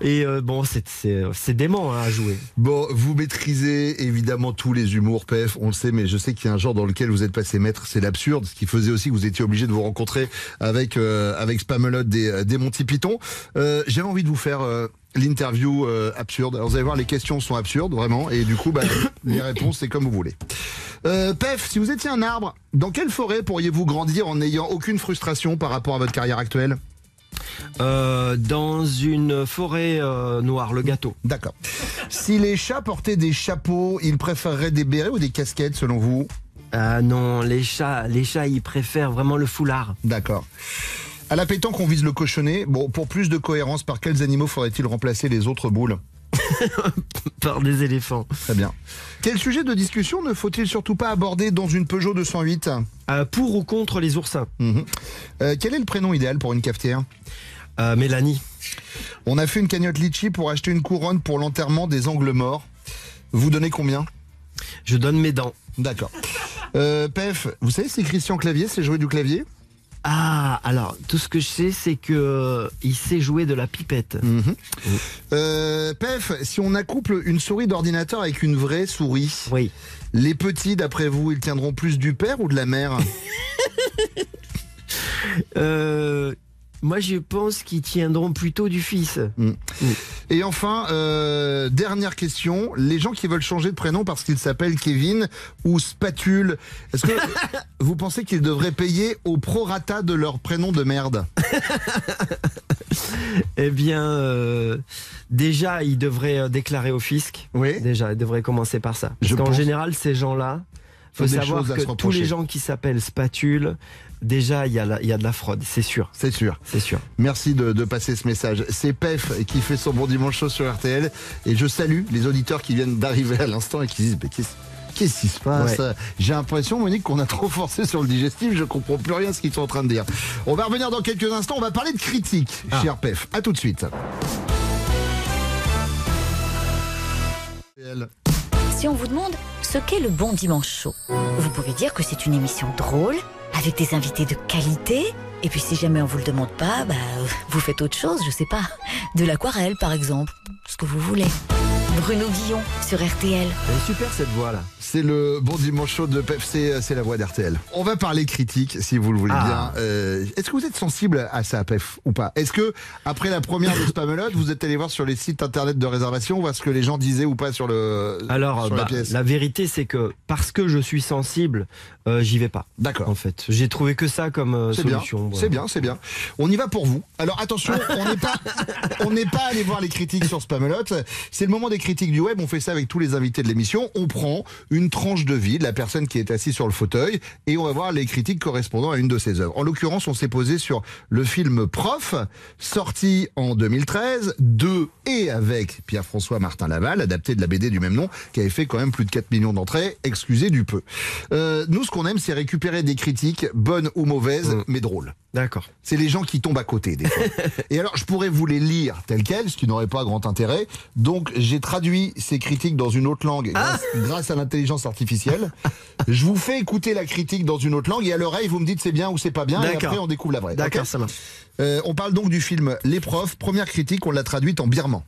et euh, bon c'est dément hein, à jouer. Bon, vous maîtrisez évidemment tous les humours, PF, on le sait, mais je sais qu'il y a un genre dans lequel vous êtes passé c'est l'absurde, ce qui faisait aussi que vous étiez obligé de vous rencontrer avec euh, avec Spamelot des, des Monty Python. Euh, J'avais envie de vous faire euh, l'interview euh, absurde. Alors vous allez voir, les questions sont absurdes, vraiment, et du coup, bah, (coughs) les réponses, c'est comme vous voulez. Euh, Pef, si vous étiez un arbre, dans quelle forêt pourriez-vous grandir en n'ayant aucune frustration par rapport à votre carrière actuelle? Euh, dans une forêt euh, noire, le gâteau. D'accord. Si les chats portaient des chapeaux, ils préféreraient des bérets ou des casquettes selon vous? Ah non, les chats, les chats, ils préfèrent vraiment le foulard. D'accord. À la pétanque, on vise le cochonnet. Bon, pour plus de cohérence, par quels animaux faudrait-il remplacer les autres boules (laughs) Par des éléphants. Très bien. Quel sujet de discussion ne faut-il surtout pas aborder dans une Peugeot 208 Euh, pour ou contre les oursins Mhm. Euh, Quel est le prénom idéal pour une cafetière? Euh, Mélanie. On a fait une cagnotte litchi pour acheter une couronne pour l'enterrement des angles morts. Vous donnez combien? Je donne mes dents. D'accord. Euh, Pef, vous savez si Christian Clavier sait jouer du clavier Ah, alors, tout ce que je sais, c'est que euh, il sait jouer de la pipette. Mhm. Euh, Pef, si on accouple une souris d'ordinateur avec une vraie souris, oui. les petits, d'après vous, ils tiendront plus du père ou de la mère (laughs) Euh, moi, je pense qu'ils tiendront plutôt du fils. Mm. Et enfin, euh, dernière question, les gens qui veulent changer de prénom parce qu'ils s'appellent Kevin ou Spatule, est-ce que (laughs) vous pensez qu'ils devraient payer au prorata de leur prénom de merde? (laughs) Eh bien, euh, déjà, ils devraient euh, déclarer au fisc. Oui. Déjà, ils devraient commencer par ça. Parce qu'en pense- général, ces gens-là, faut savoir que tous les gens qui s'appellent spatule, déjà, il y, a la- il y a de la fraude, c'est sûr. C'est sûr. C'est sûr. Merci de, de passer ce message. C'est Pef qui fait son bon dimanche chaud sur RTL. Et je salue les auditeurs qui viennent d'arriver à l'instant et qui disent Mais qu'est-ce Qu'est-ce qui se passe Ouais. J'ai l'impression, Monique, qu'on a trop forcé sur le digestif. Je comprends plus rien à ce qu'ils sont en train de dire. On va revenir dans quelques instants. On va parler de critique, Ah. cher Pef. À tout de suite. Si on vous demande ce qu'est le bon dimanche chaud, vous pouvez dire que c'est une émission drôle, avec des invités de qualité. Et puis si jamais on vous le demande pas, bah, vous faites autre chose, je sais pas. De l'aquarelle par exemple, ce que vous voulez. Bruno Guillon sur RTL. Elle est super cette voix là. C'est le bon dimanche chaud de Pef, c'est c'est la voix d'RTL. On va parler critique, si vous le voulez Ah. bien. Euh, Est-ce que vous êtes sensible à ça, Pef, ou pas? Est-ce que, après la première de Spamelot, vous êtes allé voir sur les sites internet de réservation, voir ce que les gens disaient ou pas sur, le, Alors, sur bah, la pièce? la vérité, c'est que parce que je suis sensible, euh, j'y vais pas. D'accord. En fait, j'ai trouvé que ça comme euh, C'est bien, solution. voilà. c'est bien, c'est bien. On y va pour vous. Alors attention, on n'est pas, (laughs) on n'est pas allé voir les critiques sur Spamelot. C'est le moment des critiques du web. On fait ça avec tous les invités de l'émission. On prend une tranche de vie de la personne qui est assise sur le fauteuil et on va voir les critiques correspondant à une de ses œuvres. En l'occurrence, on s'est posé sur le film Prof, sorti en 2013, de et avec Pierre-François Martin Laval, adapté de la BD du même nom, qui avait fait quand même plus de 4 millions d'entrées. Excusez du peu. Euh, nous, ce qu'on aime, c'est récupérer des critiques, bonnes ou mauvaises, Mm. mais drôles. D'accord. C'est les gens qui tombent à côté des fois. (laughs) Et alors, je pourrais vous les lire telles quelles, ce qui n'aurait pas grand intérêt. Donc, j'ai traduit ces critiques dans une autre langue grâce, grâce à l'intelligence artificielle. Je vous fais écouter la critique dans une autre langue et à l'oreille, vous me dites c'est bien ou c'est pas bien. Et après, on découvre la vraie. D'accord, Ok ça marche. Euh, on parle donc du film Les Profs. Première critique, on l'a traduite en birman.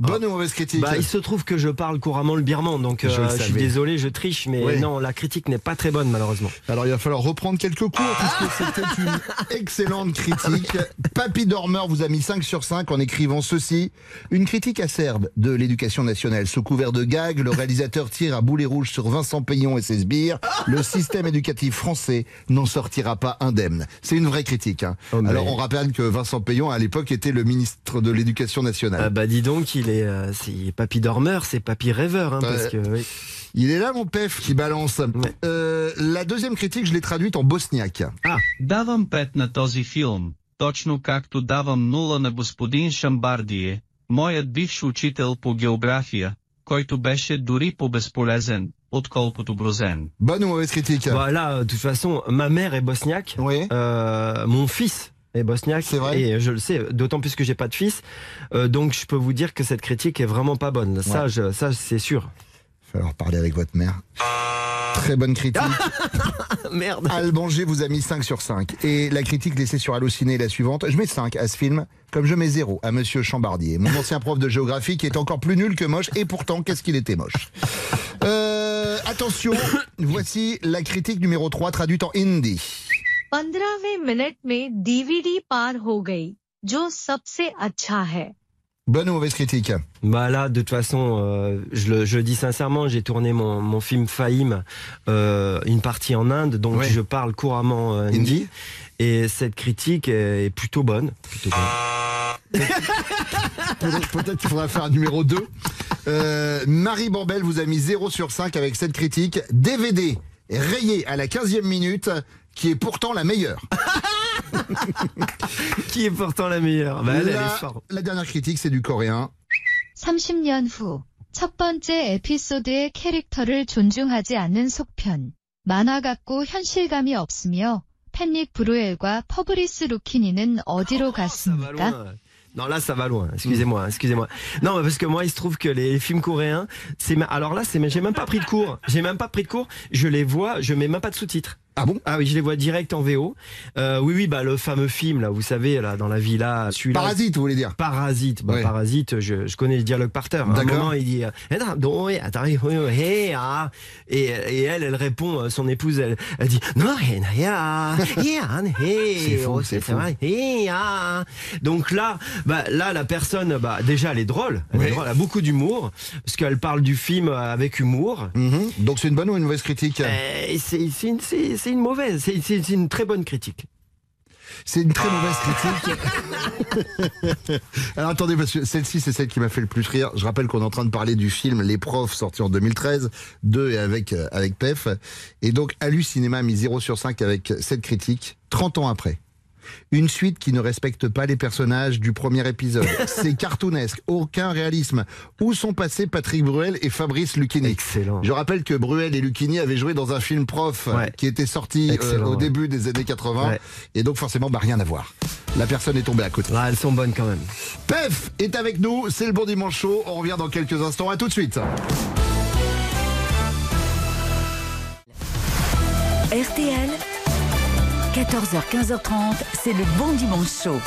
Bonne ou mauvaise critique bah, Il se trouve que je parle couramment le birman, donc euh, je, suis désolé, je triche, mais non, la critique n'est pas très bonne malheureusement. Alors il va falloir reprendre quelques cours, ah puisque c'était une (laughs) excellente critique. Papy Dormeur vous a mis 5 sur 5 en écrivant ceci. Une critique acerbe de l'éducation nationale. Sous couvert de gags, le réalisateur tire à boulet rouge sur Vincent Payon et ses sbires. Le système éducatif français n'en sortira pas indemne. C'est une vraie critique. Hein. Oh, Alors on rappelle que Vincent Payon à l'époque était le ministre de l'éducation nationale. Ah bah dis donc, il est, euh, c'est papy dormeur, c'est papy rêveur, hein, parce Ouais. que oui. Il est là mon pef qui balance. Euh, la deuxième critique je l'ai traduite en bosniaque. Давам 5 на този филм, точно както давам 0 на господин Шамбардие, моят бивш учител по география, който беше дори по-безполезен, отколкото Брозен. Bonne ou mauvaise critique Voilà, euh, de toute façon, ma mère est bosniaque, Oui. euh, mon fils est bosniaque, C'est vrai et je le sais, d'autant plus que j'ai pas de fils, Euh, donc je peux vous dire que cette critique est vraiment pas bonne. Ça, je- ça c'est sûr. Il va falloir parler avec votre mère. Très bonne critique. (laughs) Merde. Albanger vous a mis 5 sur 5. Et la critique laissée sur Allociné est la suivante. Je mets 5 à ce film, comme je mets 0 à Monsieur Chambardier, mon ancien prof de géographie qui est encore plus nul que moche. Et pourtant, qu'est-ce qu'il était moche. Euh, attention, (coughs) voici la critique numéro 3 traduite en hindi. 15वें मिनट में DVD पार हो गई जो सबसे अच्छा है Bonne ou mauvaise critique Bah là, de toute façon, euh, je, le, je le dis sincèrement, j'ai tourné mon, mon film Fahim, euh, une partie en Inde, donc Ouais. je parle couramment euh, hindi, Hindi. et cette critique est, est plutôt bonne. Plutôt bonne. (laughs) Peut-être peut-être qu'il faudra faire un numéro 2. Euh, Marie Bambel vous a mis 0 sur 5 avec cette critique. DVD rayé à la 15e minute, qui est pourtant la meilleure. (laughs) Qui est pourtant la meilleure Bah, elle, elle la, est forte. la dernière critique, c'est du coréen. 30년 후, 첫 번째 에피소드의 캐릭터를 존중하지 않는 속편. 만화 같고 현실감이 없으며 팬닉 브루엘과 퍼브리스 루키니는 어디로 갔습니까? (laughs) loin. Non, là, ça va loin. Excusez-moi, excusez-moi. Non, parce que moi, il se trouve que les films coréens, c'est ma- alors là, c'est j'ai même pas pris de cours. J'ai même pas pris de cours. Je les vois, je mets même pas de sous-titres. Ah bon? Ah oui, je les vois direct en VO. Euh, oui, oui, bah le fameux film là, vous savez là, dans la villa, celui-là. Parasite, vous voulez dire? Parasite, bah, Ouais. Parasite, je, je connais le dialogue par terre. À un D'accord. moment, il dit, euh, Eh non, donc, oui, attends, oui, oui, oui, hey, ah. et, et elle, elle répond, euh, son épouse, elle, elle dit, non, hey, ya, ya, hey, C'est fou, oh, c'est fou. vrai, hey, ah. Donc là, bah, là, la personne, bah, déjà, elle est drôle, elle, est Oui. drôle, elle a beaucoup d'humour, parce qu'elle parle du film euh, avec humour. Mhm. Donc c'est une bonne ou une mauvaise critique? Euh, c'est c'est une, c'est- c'est une mauvaise, c'est c'est- c'est une très bonne critique. C'est une très mauvaise critique. (laughs) Alors attendez, parce que celle-ci, c'est celle qui m'a fait le plus rire. Je rappelle qu'on est en train de parler du film Les Profs, sorti en 2013, 2 et avec, euh, avec PEF. Et donc, Alu Cinéma a mis 0 sur 5 avec cette critique, 30 ans après. Une suite qui ne respecte pas les personnages du premier épisode. (laughs) C'est cartoonesque, aucun réalisme. Où sont passés Patrick Bruel et Fabrice Lucchini? Excellent. Je rappelle que Bruel et Lucchini avaient joué dans un film prof euh, Ouais. qui était sorti euh, au ouais. début des années 80. Ouais. Et donc forcément, bah, rien à voir. La personne est tombée à côté. Ah, elles sont bonnes quand même. Pef est avec nous, c'est le bon dimanche chaud. On revient dans quelques instants. À tout de suite. RTL, 14h, 15h30, c'est le bon dimanche chaud.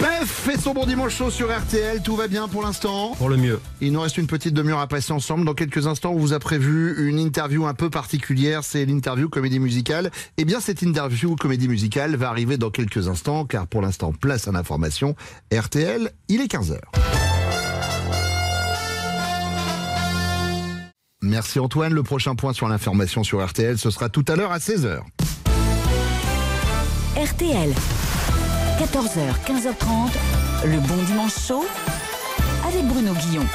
Pef fait son bon dimanche chaud sur RTL. Tout va bien pour l'instant. Pour le mieux. Il nous reste une petite demi-heure à passer ensemble. Dans quelques instants, on vous a prévu une interview un peu particulière. C'est l'interview comédie musicale. Eh bien, cette interview comédie musicale va arriver dans quelques instants, car pour l'instant, place à l'information. RTL, il est 15h. Merci Antoine. Le prochain point sur l'information sur RTL, ce sera tout à l'heure à 16h. RTL, 14h, 15h30, le bon dimanche chaud avec Bruno Guillon.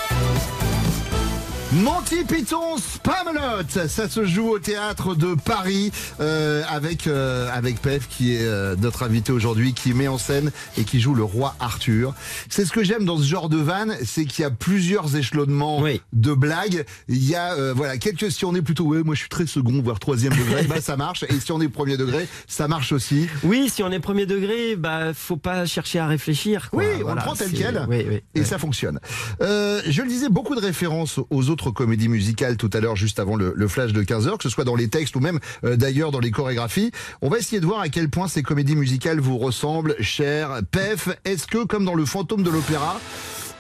Monty Python Spamalot, ça se joue au théâtre de Paris euh, avec euh, avec Pef qui est euh, notre invité aujourd'hui, qui met en scène et qui joue le roi Arthur. C'est ce que j'aime dans ce genre de vanne, c'est qu'il y a plusieurs échelonnements de blagues. Il y a euh, voilà quelques si on est plutôt ouais moi je suis très second voire troisième degré, (laughs) bah ça marche. Et si on est premier degré, ça marche aussi. Oui, si on est premier degré, bah faut pas chercher à réfléchir. quoi. Oui, on Voilà, le prend tel quel. Oui, oui. Et ça fonctionne. Euh, je le disais, beaucoup de références aux autres comédies musicales tout à l'heure, juste avant le, le flash de 15h, que ce soit dans les textes ou même euh, d'ailleurs dans les chorégraphies. On va essayer de voir à quel point ces comédies musicales vous ressemblent, cher Pef. Est-ce que, comme dans le fantôme de l'opéra,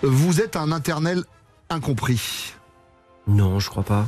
vous êtes un internel incompris? Non, je crois pas.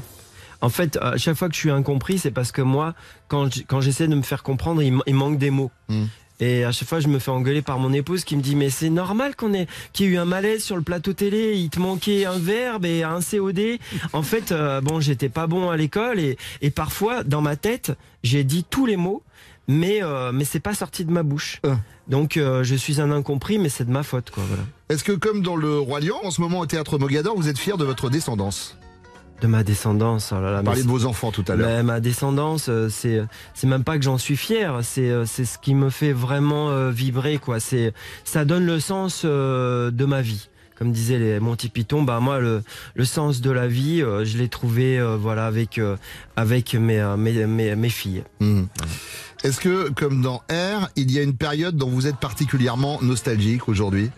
En fait, à chaque fois que je suis incompris, c'est parce que moi, quand j'essaie de me faire comprendre, il manque des mots. Hmm. Et à chaque fois, je me fais engueuler par mon épouse qui me dit mais c'est normal qu'on ait qu'il y ait eu un malaise sur le plateau télé. Il te manquait un verbe et un COD. En fait, euh, bon, j'étais pas bon à l'école et, et parfois dans ma tête, j'ai dit tous les mots, mais euh, mais c'est pas sorti de ma bouche. Donc euh, je suis un incompris, mais c'est de ma faute, quoi. Voilà. Est-ce que, comme dans le Roi Lion, en ce moment au théâtre Mogador, vous êtes fier de votre descendance? De ma descendance, oh là là. mais Parlez de vos enfants tout à l'heure. Ma descendance, euh, c'est c'est même pas que j'en suis fier, c'est euh, c'est ce qui me fait vraiment euh, vibrer quoi. C'est ça donne le sens euh, de ma vie. Comme disaient les Monty Python, bah moi le, le sens de la vie, euh, je l'ai trouvé euh, voilà avec euh, avec mes, euh, mes, mes mes filles. Mhm. Est-ce que, comme dans R, il y a une période dont vous êtes particulièrement nostalgique aujourd'hui?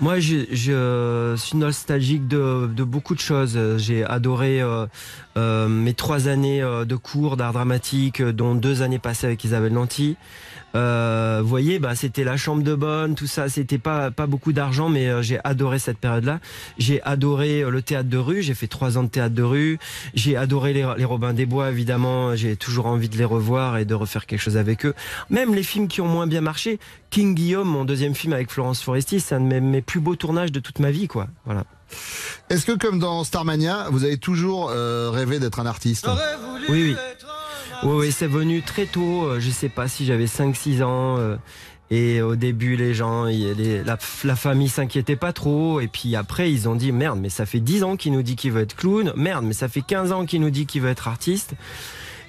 Moi, je, suis nostalgique de, beaucoup de choses. J'ai adoré euh, euh, mes trois années euh, de cours d'art dramatique, dont deux années passées avec Isabelle Nanty. Vous voyez, bah, c'était la chambre de bonne, tout ça. C'était pas beaucoup d'argent, mais j'ai adoré cette période-là. J'ai adoré le théâtre de rue. J'ai fait trois ans de théâtre de rue. J'ai adoré les, les Robins des Bois, évidemment. J'ai toujours envie de les revoir et de refaire quelque chose avec eux. Même les films qui ont moins bien marché. King Guillaume, mon deuxième film avec Florence Foresti, c'est un de mes plus beaux tournages de toute ma vie, quoi. Voilà. Est-ce que, comme dans Starmania, vous avez toujours euh, rêvé d'être un artiste Oui, oui. Oui, oui, c'est venu très tôt. euh, Je sais pas si j'avais 5-6 ans. euh, Et au début, les gens, les- la, la famille s'inquiétait pas trop. Et puis après, ils ont dit merde, mais ça fait 10 ans qu'il nous dit qu'il veut être clown. Merde, mais ça fait 15 ans qu'il nous dit qu'il veut être artiste.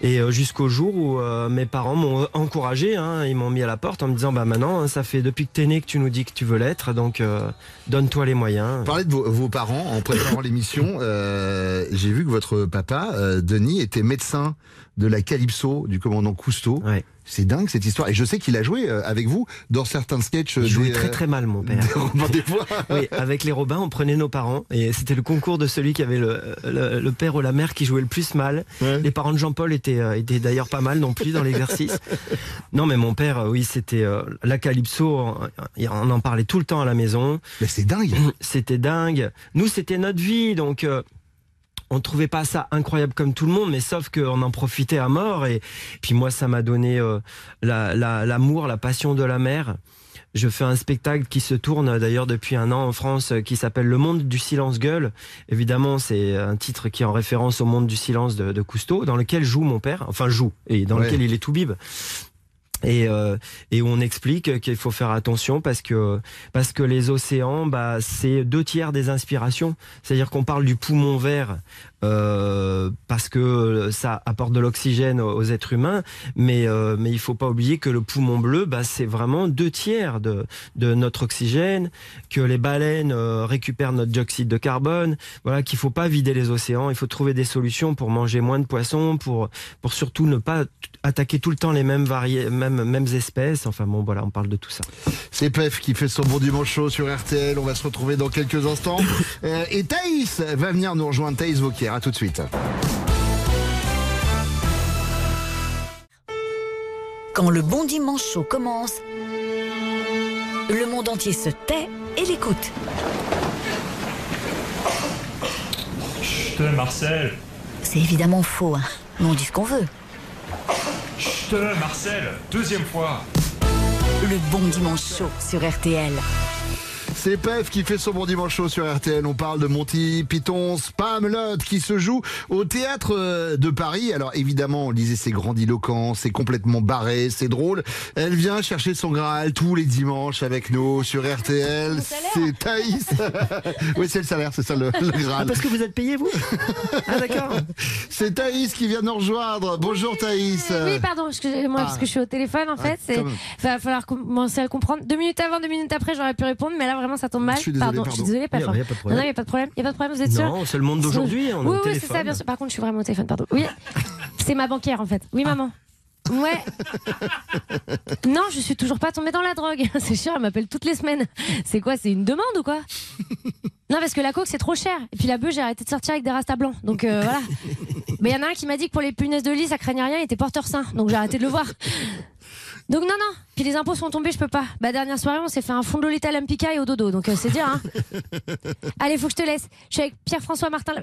Et euh, jusqu'au jour où euh, mes parents m'ont encouragé, hein, ils m'ont mis à la porte en me disant bah maintenant hein, ça fait depuis que t'es né que tu nous dis que tu veux l'être, donc euh, donne-toi les moyens. Parlez de vos, vos parents en préparant (coughs) l'émission. euh, J'ai vu que votre papa, euh, Denis, était médecin de la Calypso du commandant Cousteau. C'est dingue cette histoire. Et je sais qu'il a joué euh, avec vous dans certains sketchs. Il jouait des, très euh, très mal mon père. (laughs) des (laughs) oui, avec les Robins, on prenait nos parents et c'était le concours de celui qui avait le, le, le père ou la mère qui jouait le plus mal. Les parents de Jean-Paul étaient, euh, étaient d'ailleurs pas mal non plus dans l'exercice. (laughs) non, mais mon père, euh, oui, c'était euh, la Calypso. On, on en parlait tout le temps à la maison. Mais c'est dingue. (clears throat) C'était dingue. Nous, c'était notre vie, donc. euh, on trouvait pas ça incroyable comme tout le monde, mais sauf qu'on en profitait à mort. Et puis moi, ça m'a donné euh, la- la- l'amour, la, passion de la mer. Je fais un spectacle qui se tourne d'ailleurs depuis un an en France euh, qui s'appelle Le Monde du Silence Gueule. Évidemment, c'est un titre qui est en référence au Monde du Silence de, de Cousteau, dans lequel joue mon père, enfin joue, et dans Ouais. lequel il est tout bib. Et, euh, et on explique qu'il faut faire attention parce que parce que les océans, bah, c'est deux tiers des inspirations. C'est-à-dire qu'on parle du poumon vert euh, parce que ça apporte de l'oxygène aux, aux êtres humains, mais euh, mais il faut pas oublier que le poumon bleu, bah, c'est vraiment deux tiers de de notre oxygène, que les baleines euh, récupèrent notre dioxyde de carbone. Voilà, qu'il faut pas vider les océans. Il faut trouver des solutions pour manger moins de poissons, pour pour surtout ne pas attaquer tout le temps les mêmes variés, mêmes mêmes espèces. Enfin bon, voilà, on parle de tout ça. C'est Pef qui fait son bon dimanche chaud sur RTL. On va se retrouver dans quelques instants. (laughs) Euh, et Thaïs va venir nous rejoindre. Thaïs Vauquier, à tout de suite. Quand le bon dimanche chaud commence, le monde entier se tait et l'écoute. Chut, Marcel C'est évidemment faux, hein. mais on dit ce qu'on veut. Chut, Marcel Deuxième fois Le bon dimanche chaud sur RTL. C'est Pef qui fait son bon dimanche chaud sur RTL. On parle de Monty Python Spamelot qui se joue au théâtre euh, de Paris. Alors évidemment, on disait c'est grandiloquent, c'est complètement barré, c'est drôle. Elle vient chercher son Graal tous les dimanches avec nous sur RTL. C'est Thaïs. (laughs) oui, c'est le salaire, c'est ça le, le Graal. Ah, parce que vous êtes payé vous (laughs) Ah d'accord. C'est Thaïs qui vient nous rejoindre. Bonjour Thaïs. Oui, pardon, excusez-moi, Ah. parce que je suis au téléphone en fait. c'est quand même. va falloir commencer à comprendre. Deux minutes avant, deux minutes après, j'aurais pu répondre, mais là vraiment ça tombe mal. Je suis désolé, pardon, je suis désolée, pas fort. il y a pas de problème. Non, il n'y a pas de problème. Il n'y a pas de problème, vous êtes sûr Non, c'est le monde d'aujourd'hui, oui, oui, c'est ça, bien sûr. Par contre, je suis vraiment au téléphone, pardon. Oui, c'est ma banquière en fait. Oui, Ah. maman. Ouais. (laughs) Non, je suis toujours pas tombée dans la drogue. (laughs) C'est sûr, elle m'appelle toutes les semaines. C'est quoi C'est une demande ou quoi (laughs) Non, parce que la coke c'est trop cher. Et puis la bœuf, j'ai arrêté de sortir avec des rastas blancs. Donc euh, voilà. Mais il y en a un qui m'a dit que pour les punaises de lit, ça craignait rien, il était porteur sain. Donc j'ai arrêté de le voir. Donc non, non. Puis les impôts sont tombés, je peux pas. Bah dernière soirée, on s'est fait un fond de Lolita Lampica et au dodo. Donc euh, c'est dire, hein. (laughs) Allez, faut que je te laisse. Je suis avec Pierre-François Martin.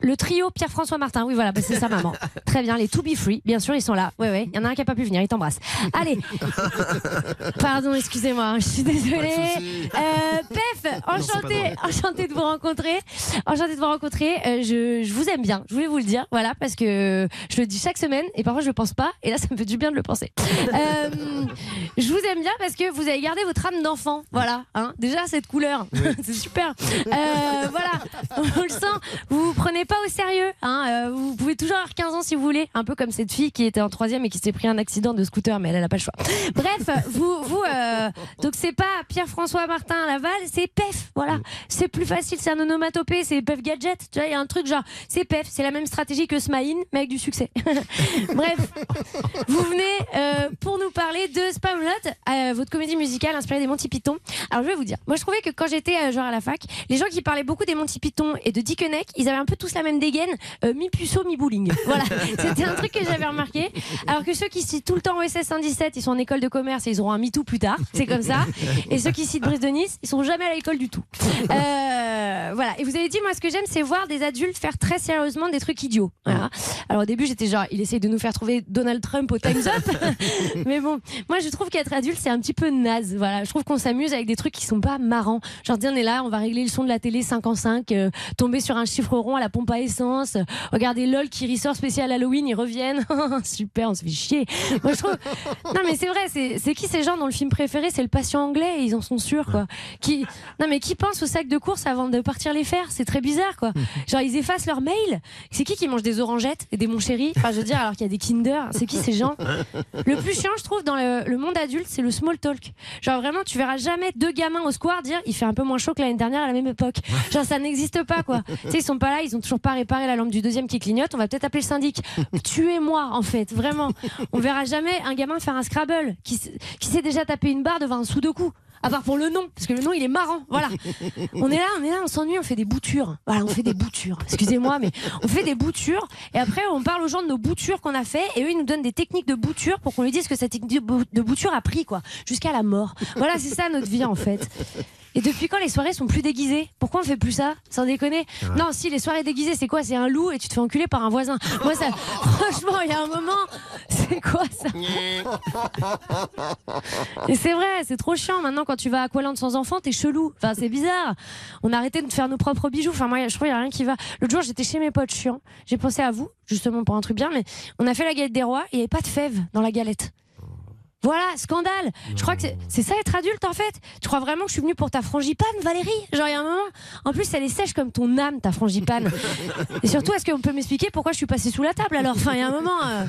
Le trio Pierre-François Martin, oui voilà, bah, c'est sa maman. (laughs) Très bien, les To Be Free, bien sûr, ils sont là. Ouais, ouais, il y en a un qui a pas pu venir, il t'embrasse. Allez, (laughs) pardon, excusez-moi, hein, je suis désolée. Euh, Pef, enchanté, enchanté de vous rencontrer, enchanté de vous rencontrer. Euh, je, je vous aime bien, je voulais vous le dire, voilà, parce que je le dis chaque semaine et parfois je le pense pas, et là ça me fait du bien de le penser. (laughs) Euh, je vous aime bien parce que vous avez gardé votre âme d'enfant, voilà. Hein. Déjà cette couleur, c'est super. Voilà, on le sent. Vous vous prenez pas au sérieux. Hein. euh, vous pouvez toujours avoir 15 ans si vous voulez, un peu comme cette fille qui était en troisième et qui s'est pris un accident de scooter, mais elle, elle a pas le choix. Bref, vous, vous, euh, donc c'est pas Pierre-François Martin Laval, c'est PEF. Voilà, c'est plus facile, c'est un onomatopée, c'est PEF Gadget. Tu vois, il y a un truc genre, c'est PEF, c'est la même stratégie que Smaïn, mais avec du succès. (laughs) Bref, vous venez euh, pour nous parler de Spamlot, euh, votre comédie musicale inspirée des Monty Python. Alors je vais vous dire, moi je trouvais que quand j'étais genre à la fac, les gens qui parlaient beaucoup des Monty Python et de Dickeneck, ils avaient un peu tous la même dégaine, euh, mi-puceau, mi-bowling. (laughs) Voilà, c'était un truc que j'avais remarqué. Alors que ceux qui citent tout le temps OSS 117, ils sont en école de commerce et ils auront un MeToo plus tard, c'est comme ça. Et ceux qui citent Brice de Nice, ils sont jamais à l'école du tout. Euh, voilà, et vous avez dit, moi ce que j'aime, c'est voir des adultes faire très sérieusement des trucs idiots. Voilà. Alors au début, j'étais genre, il essaye de nous faire trouver Donald Trump au Time's Up. (laughs) Mais bon, moi je trouve qu'être adulte c'est un petit peu naze. Voilà, je trouve qu'on s'amuse avec des trucs qui sont pas marrants. Genre on est là, on va régler le son de la télé 5 en 5, euh, tomber sur un chiffre rond à la pompe à essence, regarder LOL qui ressort spécial Halloween, ils reviennent. (laughs) Super, on se fait chier. Moi je trouve. Non mais c'est vrai, c'est qui ces gens dont le film préféré? C'est le patient anglais et ils en sont sûrs quoi. Qui non mais qui pense au sac de course avant de partir les faire? C'est très bizarre quoi. Genre ils effacent leur mail? C'est qui qui mange des orangettes et des mon chéri? Enfin je veux dire alors qu'il y a des Kinder. C'est qui ces gens? Le plus chiant je trouve dans le, le monde adulte c'est le small talk. Genre vraiment tu verras jamais deux gamins au square dire il fait un peu moins chaud que l'année dernière à la même époque. Genre ça n'existe pas quoi. tu sais ils sont pas là, ils ont toujours pas réparé la lampe du deuxième qui clignote. On va peut-être appeler le syndic. (laughs) Tuez-moi en fait vraiment. On verra jamais un gamin faire un Scrabble qui, qui s'est déjà tapé une barre devant un sudoku. À part pour le nom, parce que le nom il est marrant. Voilà. On est là, on est là, on s'ennuie, on fait des boutures. Voilà, on fait des boutures. Excusez-moi, mais on fait des boutures. Et après, on parle aux gens de nos boutures qu'on a fait. Et eux, ils nous donnent des techniques de bouture pour qu'on lui dise que cette technique de bouture a pris, quoi. Jusqu'à la mort. Voilà, c'est ça notre vie, en fait. Et depuis quand les soirées sont plus déguisées? Pourquoi on fait plus ça Sans déconner? Non, si, les soirées déguisées, c'est quoi? C'est un loup et tu te fais enculer par un voisin. Moi, ça, (laughs) franchement, il y a un moment, c'est quoi ça? Et c'est vrai, c'est trop chiant. Maintenant, quand tu vas à Aqualand sans enfant, t'es chelou. Enfin, c'est bizarre. On a arrêté de faire nos propres bijoux. Enfin, moi, je trouve qu'il y a rien qui va. L'autre jour, j'étais chez mes potes chiants. J'ai pensé à vous, justement, pour un truc bien, mais on a fait la galette des rois et il n'y avait pas de fèves dans la galette. Voilà, scandale. Je crois que c'est- c'est ça être adulte en fait. Tu crois vraiment que je suis venue pour ta frangipane, Valérie? Genre il y a un moment. En plus, elle est sèche comme ton âme, ta frangipane. (laughs) Et surtout, est-ce qu'on peut m'expliquer pourquoi je suis passée sous la table alors? Enfin, il y a un moment. euh,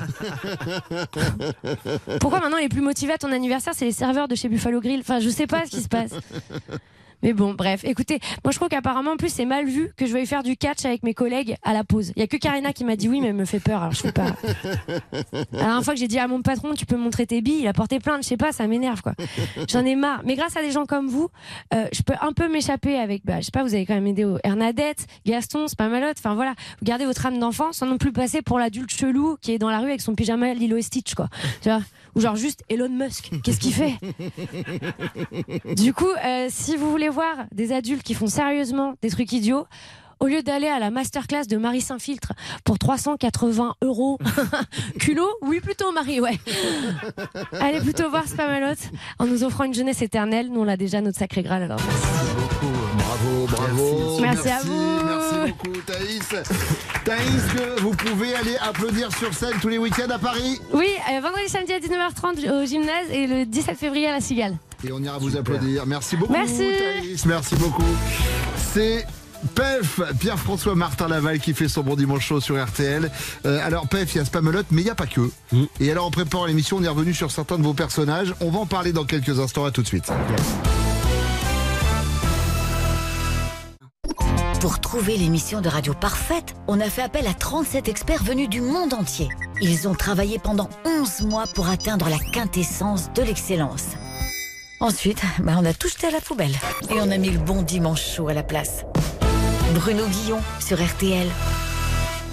Pourquoi maintenant les plus motivés à ton anniversaire, c'est les serveurs de chez Buffalo Grill? Enfin, je sais pas ce qui se passe. Mais bon, bref, écoutez, moi je trouve qu'apparemment en plus c'est mal vu que je vais faire du catch avec mes collègues à la pause. Il y a que Karina qui m'a dit oui, mais elle me fait peur, alors je sais pas. La dernière fois que j'ai dit à mon patron, tu peux montrer tes billes, il a porté plainte, je sais pas, ça m'énerve quoi. J'en ai marre. Mais grâce à des gens comme vous, euh, je peux un peu m'échapper avec, bah, je sais pas, vous avez quand même aidé au Hernadette, Gaston, c'est pas malote. Enfin voilà, vous gardez votre âme d'enfant sans non plus passer pour l'adulte chelou qui est dans la rue avec son pyjama Lilo et Stitch quoi. Tu vois? Ou genre juste Elon Musk, qu'est-ce qu'il fait? Du coup, euh, si vous voulez voir des adultes qui font sérieusement des trucs idiots, au lieu d'aller à la masterclass de Marie Saint-Filtre pour 380 euros, (laughs) culot, oui plutôt Marie, ouais. Allez plutôt voir Spamalot en nous offrant une jeunesse éternelle. Nous on l'a déjà notre sacré graal alors. Bravo, bravo. Merci à vous. Merci beaucoup, Thaïs. (laughs) Thaïs, que vous pouvez aller applaudir sur scène tous les week-ends à Paris. Oui, euh, vendredi samedi à 19h30 au gymnase et le 17 février à la Cigale. Et on ira vous applaudir. Merci beaucoup, Merci. Thaïs. Merci beaucoup. C'est. PEF, Pierre-François Martin Laval qui fait son bon dimanche chaud sur RTL. Euh, alors PEF, il y a Spamelot, mais il n'y a pas que. Et alors en préparant l'émission, on est revenu sur certains de vos personnages. On va en parler dans quelques instants. À tout de suite. Pour trouver l'émission de radio parfaite, on a fait appel à 37 experts venus du monde entier. Ils ont travaillé pendant 11 mois pour atteindre la quintessence de l'excellence. Ensuite, bah, on a tout jeté à la poubelle. Et on a mis le bon dimanche chaud à la place. Bruno Guillon sur RTL.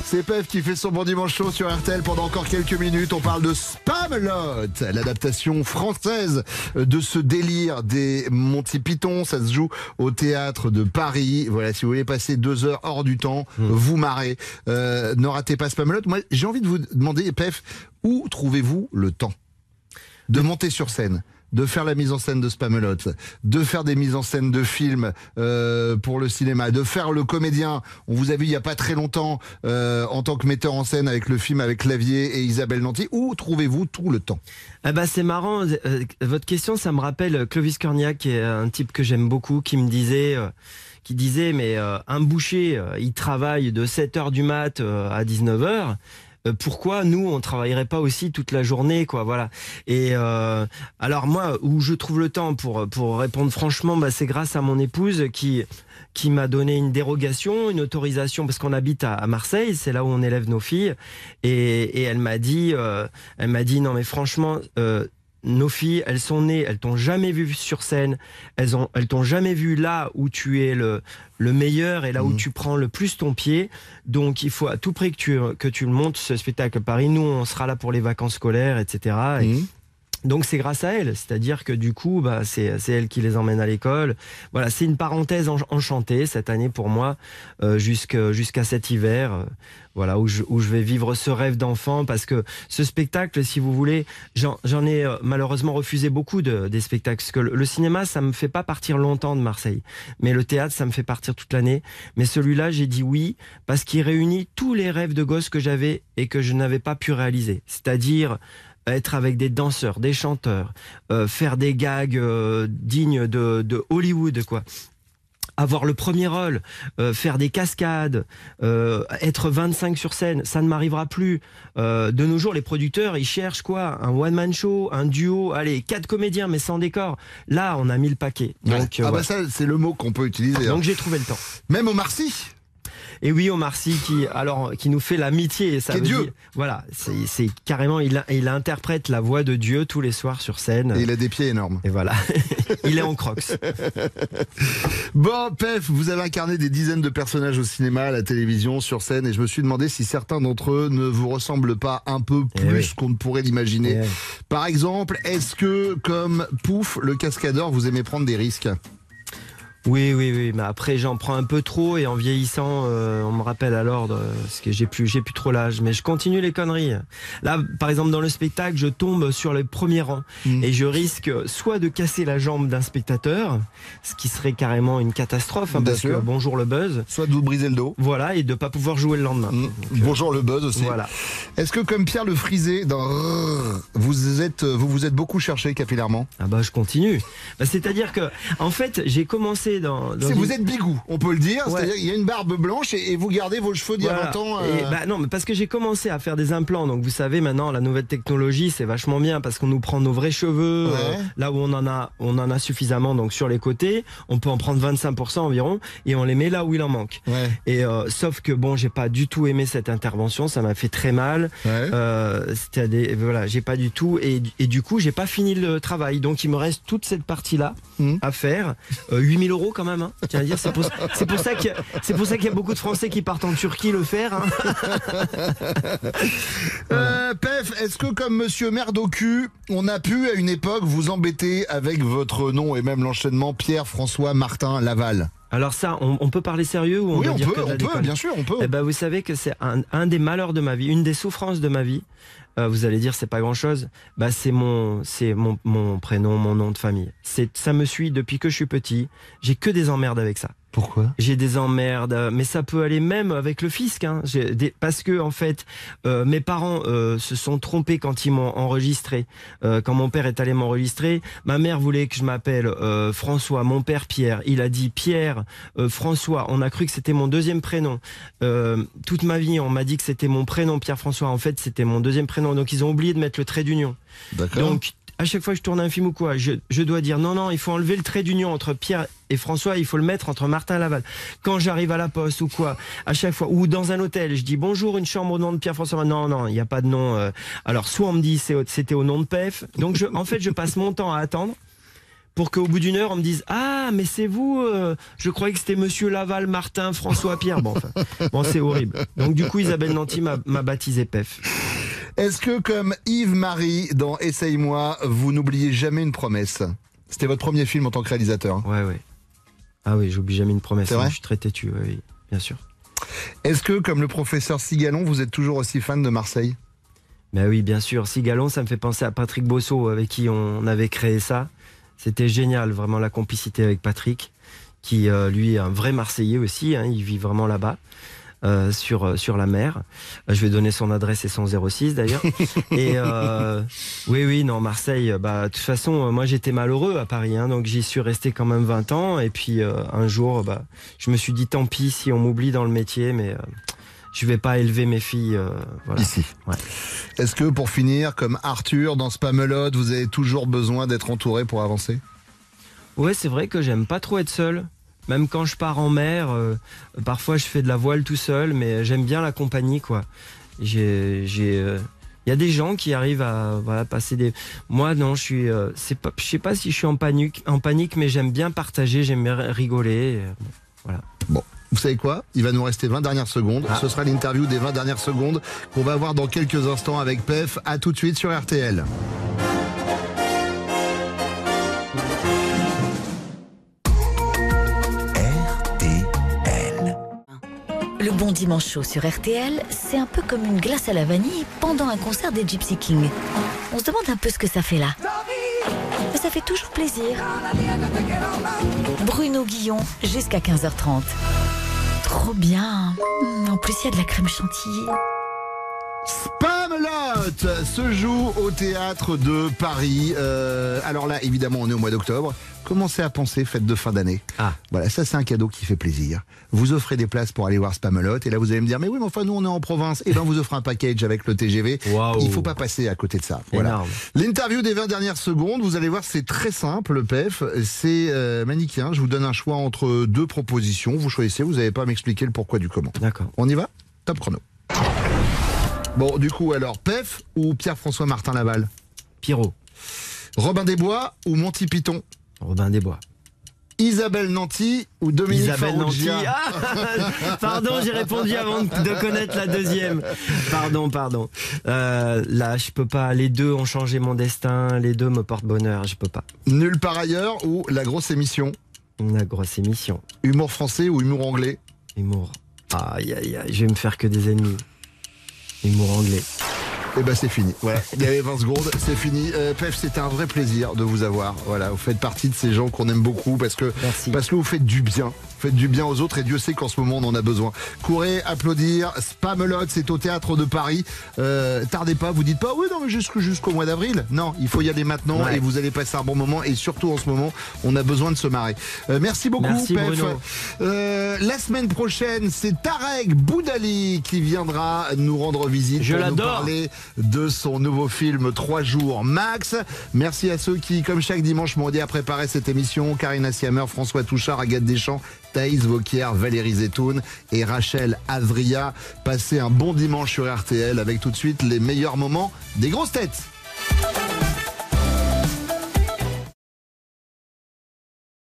C'est PEF qui fait son bon dimanche chaud sur RTL pendant encore quelques minutes. On parle de Spamelot, l'adaptation française de ce délire des Monty Python. Ça se joue au théâtre de Paris. Voilà, si vous voulez passer deux heures hors du temps, vous marrez. Euh, ne ratez pas Spamelot. Moi, j'ai envie de vous demander, PEF, où trouvez-vous le temps de monter sur scène? De faire la mise en scène de Spamelot, de faire des mises en scène de films euh, pour le cinéma, de faire le comédien. On vous a vu il y a pas très longtemps euh, en tant que metteur en scène avec le film avec Clavier et Isabelle Nanty. Où trouvez-vous tout le temps? Ah bah c'est marrant, euh, votre question ça me rappelle Clovis Cornillac qui est un type que j'aime beaucoup qui me disait mais un boucher il travaille de 7h du mat à 19h euh, pourquoi nous on travaillerait pas aussi toute la journée quoi voilà. Et euh, alors moi où je trouve le temps pour pour répondre franchement bah c'est grâce à mon épouse qui qui m'a donné une dérogation, une autorisation parce qu'on habite à, à Marseille, c'est là où on élève nos filles, et, et elle m'a dit, euh, elle m'a dit non mais franchement, euh, nos filles, elles sont nées, elles t'ont jamais vu sur scène, elles ont, elles t'ont jamais vu là où tu es le le meilleur et là où tu prends le plus ton pied. Donc il faut à tout prix que tu que tu le montes ce spectacle à Paris. Nous on sera là pour les vacances scolaires, etc. Et, Donc c'est grâce à elle, c'est-à-dire que du coup, bah, c'est elle qui les emmène à l'école. Voilà, c'est une parenthèse en- enchantée cette année pour moi, euh, jusqu'à cet hiver, euh, voilà, où je, où je vais vivre ce rêve d'enfant, parce que ce spectacle, si vous voulez, j'en j'en ai euh, malheureusement refusé beaucoup de, des spectacles, parce que le, le cinéma, ça me fait pas partir longtemps de Marseille, mais le théâtre, ça me fait partir toute l'année. Mais celui-là, j'ai dit oui, parce qu'il réunit tous les rêves de gosse que j'avais et que je n'avais pas pu réaliser, c'est-à-dire être avec des danseurs, des chanteurs, euh, faire des gags euh, dignes de, de Hollywood, quoi. Avoir le premier rôle, euh, faire des cascades, euh, être 25 sur scène, ça ne m'arrivera plus. Euh, de nos jours, les producteurs, ils cherchent quoi? Un one-man show, un duo, allez, quatre comédiens, mais sans décor. Là, on a mis le paquet. Donc, euh, ah bah ça, c'est le mot qu'on peut utiliser. hein. Donc j'ai trouvé le temps. Même Omar Sy Et oui, Omar Sy qui, alors, qui nous fait l'amitié. Ça Qui est veut Dieu. dire- voilà, c'est c'est carrément, il, il interprète la voix de Dieu tous les soirs sur scène. Et il a des pieds énormes. Et voilà, (laughs) il est en crocs. (laughs) Bon, Pef, vous avez incarné des dizaines de personnages au cinéma, à la télévision, sur scène, et je me suis demandé si certains d'entre eux ne vous ressemblent pas un peu Eh plus oui. qu'on ne pourrait l'imaginer. Eh oui. Par exemple, est-ce que, comme Pouf, le cascadeur, vous aimez prendre des risques? Oui, oui, oui, mais après j'en prends un peu trop et en vieillissant, euh, on me rappelle à l'ordre euh, parce que j'ai plus, j'ai plus trop l'âge. Mais je continue les conneries. Là, par exemple, dans le spectacle, je tombe sur les premiers rangs Mm. et je risque soit de casser la jambe d'un spectateur, ce qui serait carrément une catastrophe, hein, Bien parce sûr. que bonjour le buzz. Soit de vous briser le dos. Voilà, et de pas pouvoir jouer le lendemain. Mm. Bonjour le buzz aussi. Voilà. Est-ce que, comme Pierre le Frisé dans vous êtes, vous vous êtes beaucoup cherché capillairement? Ah bah je continue. Bah, C'est-à-dire que, en fait, j'ai commencé dans. dans C'est- une- Vous êtes bigou, on peut le dire. Ouais. C'est-à-dire qu'il y a une barbe blanche et, et vous gardez vos cheveux d'il y a Voilà. 20 ans. Euh, bah non, mais parce que j'ai commencé à faire des implants. Donc vous savez maintenant, la nouvelle technologie, c'est vachement bien parce qu'on nous prend nos vrais cheveux Ouais. euh, là où on en a, on en a suffisamment. Donc sur les côtés, on peut en prendre 25% environ et on les met là où il en manque. Ouais. Et euh, sauf que bon, j'ai pas du tout aimé cette intervention. Ça m'a fait très mal. Euh, C'était des, voilà, j'ai pas du tout. Et, et du coup, j'ai pas fini le travail. Donc il me reste toute cette partie là Hmm. à faire. Euh, 8000 euros quand même. Hein. Tiens à dire, c'est pour, c'est pour ça qu'il y a- c'est pour ça qu'il y a beaucoup de Français qui partent en Turquie le faire. hein. (laughs) Euh, Pef, est-ce que comme Monsieur Merdocu, on a pu à une époque vous embêter avec votre nom et même l'enchaînement Pierre François Martin Laval? Alors ça, on, on peut parler sérieux ou on Oui, on dire peut, que on peut, bien sûr, on peut. Eh ben, vous savez que c'est un, un des malheurs de ma vie, une des souffrances de ma vie. Euh, vous allez dire c'est pas grand chose. Bah c'est mon c'est mon, mon prénom, mon nom de famille. C'est ça me suit depuis que je suis petit. J'ai que des emmerdes avec ça. Pourquoi? J'ai des emmerdes, mais ça peut aller même avec le fisc, hein. Des- parce que en fait, euh, mes parents euh, se sont trompés quand ils m'ont enregistré. Euh, quand mon père est allé m'enregistrer, ma mère voulait que je m'appelle euh, François, mon père Pierre. Il a dit Pierre, euh, François. On a cru que c'était mon deuxième prénom. Euh, toute ma vie, on m'a dit que c'était mon prénom Pierre François. En fait, c'était mon deuxième prénom. Donc ils ont oublié de mettre le trait d'union. D'accord. Donc, à chaque fois que je tourne un film ou quoi, je, dois dire non, non, il faut enlever le trait d'union entre Pierre et François, il faut le mettre entre Martin et Laval. Quand j'arrive à la poste ou quoi, à chaque fois, ou dans un hôtel, je dis bonjour, une chambre au nom de Pierre François. Non, non, il n'y a pas de nom. euh. Alors, soit on me dit c'était au nom de PEF. Donc, en fait, je passe mon temps à attendre pour qu'au bout d'une heure, on me dise Ah, mais c'est vous, euh, je croyais que c'était monsieur Laval, Martin, François, Pierre. Bon, c'est horrible. Donc, du coup, Isabelle Nanty m'a baptisé PEF. Est-ce que comme Yves-Marie dans Essaye-moi, vous n'oubliez jamais une promesse? C'était votre premier film en tant que réalisateur. hein. Ouais, ouais. Ah oui, j'oublie jamais une promesse. C'est vrai? Je suis très têtu, oui, oui, bien sûr. Est-ce que comme le professeur Sigalon, vous êtes toujours aussi fan de Marseille? Ben oui, bien sûr. Sigalon, ça me fait penser à Patrick Bosso, avec qui on avait créé ça. C'était génial, vraiment la complicité avec Patrick, qui euh, lui est un vrai Marseillais aussi. hein, il vit vraiment là-bas. Euh, sur euh, sur la mer. Euh, je vais donner son adresse et son 06 d'ailleurs. (laughs) et euh, oui oui non Marseille. Bah de toute façon moi j'étais malheureux à Paris hein, donc j'y suis resté quand même 20 ans et puis euh, un jour bah je me suis dit tant pis si on m'oublie dans le métier mais euh, je vais pas élever mes filles euh, voilà. Ici. Ouais. Est-ce que pour finir, comme Arthur dans Spamelot, vous avez toujours besoin d'être entouré pour avancer? Ouais, c'est vrai que j'aime pas trop être seul. Même quand je pars en mer, euh, parfois je fais de la voile tout seul, mais j'aime bien la compagnie, quoi. J'ai, j'ai, euh, il y a des gens qui arrivent à voilà, passer des. Moi, non, je suis, euh, c'est pas, je sais pas si je suis en panique, en panique, mais j'aime bien partager, j'aime bien rigoler. bon, voilà. Bon. Vous savez quoi? Il va nous rester 20 dernières secondes. Ah. Ce sera l'interview des 20 dernières secondes qu'on va voir dans quelques instants avec PEF. À tout de suite sur RTL. Bon dimanche chaud sur RTL, c'est un peu comme une glace à la vanille pendant un concert des Gypsy Kings. On se demande un peu ce que ça fait là. Mais ça fait toujours plaisir. Bruno Guillon, jusqu'à 15h30. Trop bien. Hum, En plus, il y a de la crème chantilly. Spamelot se joue au théâtre de Paris. Euh, alors là, évidemment, on est au mois d'octobre. Commencez à penser fête de fin d'année. Ah. Voilà, ça c'est un cadeau qui fait plaisir. Vous offrez des places pour aller voir Spamelot et là vous allez me dire mais oui mais enfin nous on est en province et ben vous offrez un package avec le TGV. Waouh. Il faut pas passer à côté de ça. Voilà. L'interview des 20 dernières secondes, vous allez voir c'est très simple le PEF, c'est euh, manichéen. Je vous donne un choix entre deux propositions, vous choisissez, vous n'avez pas à m'expliquer le pourquoi du comment. D'accord. On y va? Top chrono. Bon, du coup, alors, PEF ou Pierre-François Martin Laval? Pierrot. Robin Desbois ou Monty Python? Robin Desbois. Isabelle Nanty ou Dominique Isabelle Nanty. Ah (laughs) pardon, j'ai répondu avant de connaître la deuxième. Pardon, pardon. Euh, là, je peux pas. Les deux ont changé mon destin. Les deux me portent bonheur. Je peux pas. Nulle part ailleurs ou La grosse émission La grosse émission. Humour français ou humour anglais Humour. Aïe, aïe, aïe. Je vais me faire que des ennemis. Humour anglais. Eh ben c'est fini. Voilà, il y avait 20 secondes, c'est fini. Euh, Pef, c'était un vrai plaisir de vous avoir. Voilà, vous faites partie de ces gens qu'on aime beaucoup parce que parce que vous faites du bien. Faites du bien aux autres et Dieu sait qu'en ce moment on en a besoin. Courez, applaudir. Spamelot, c'est au théâtre de Paris. Euh, tardez pas, vous dites pas oui non mais jusqu'au jusqu'au mois d'avril. Non, il faut y aller maintenant Ouais. et vous allez passer un bon moment et surtout en ce moment on a besoin de se marrer. Euh, merci beaucoup Merci, Pef. Euh, la semaine prochaine, c'est Tarek Boudali qui viendra nous rendre visite Je pour nous parler de son nouveau film 3 jours max. Merci à ceux qui, comme chaque dimanche, m'ont aidé à préparer cette émission. Karina Siamer, François Touchard, Agathe Deschamps, Thaïs Vauquier, Valérie Zetoun et Rachel Avria. Passez un bon dimanche sur RTL avec tout de suite les meilleurs moments des grosses têtes.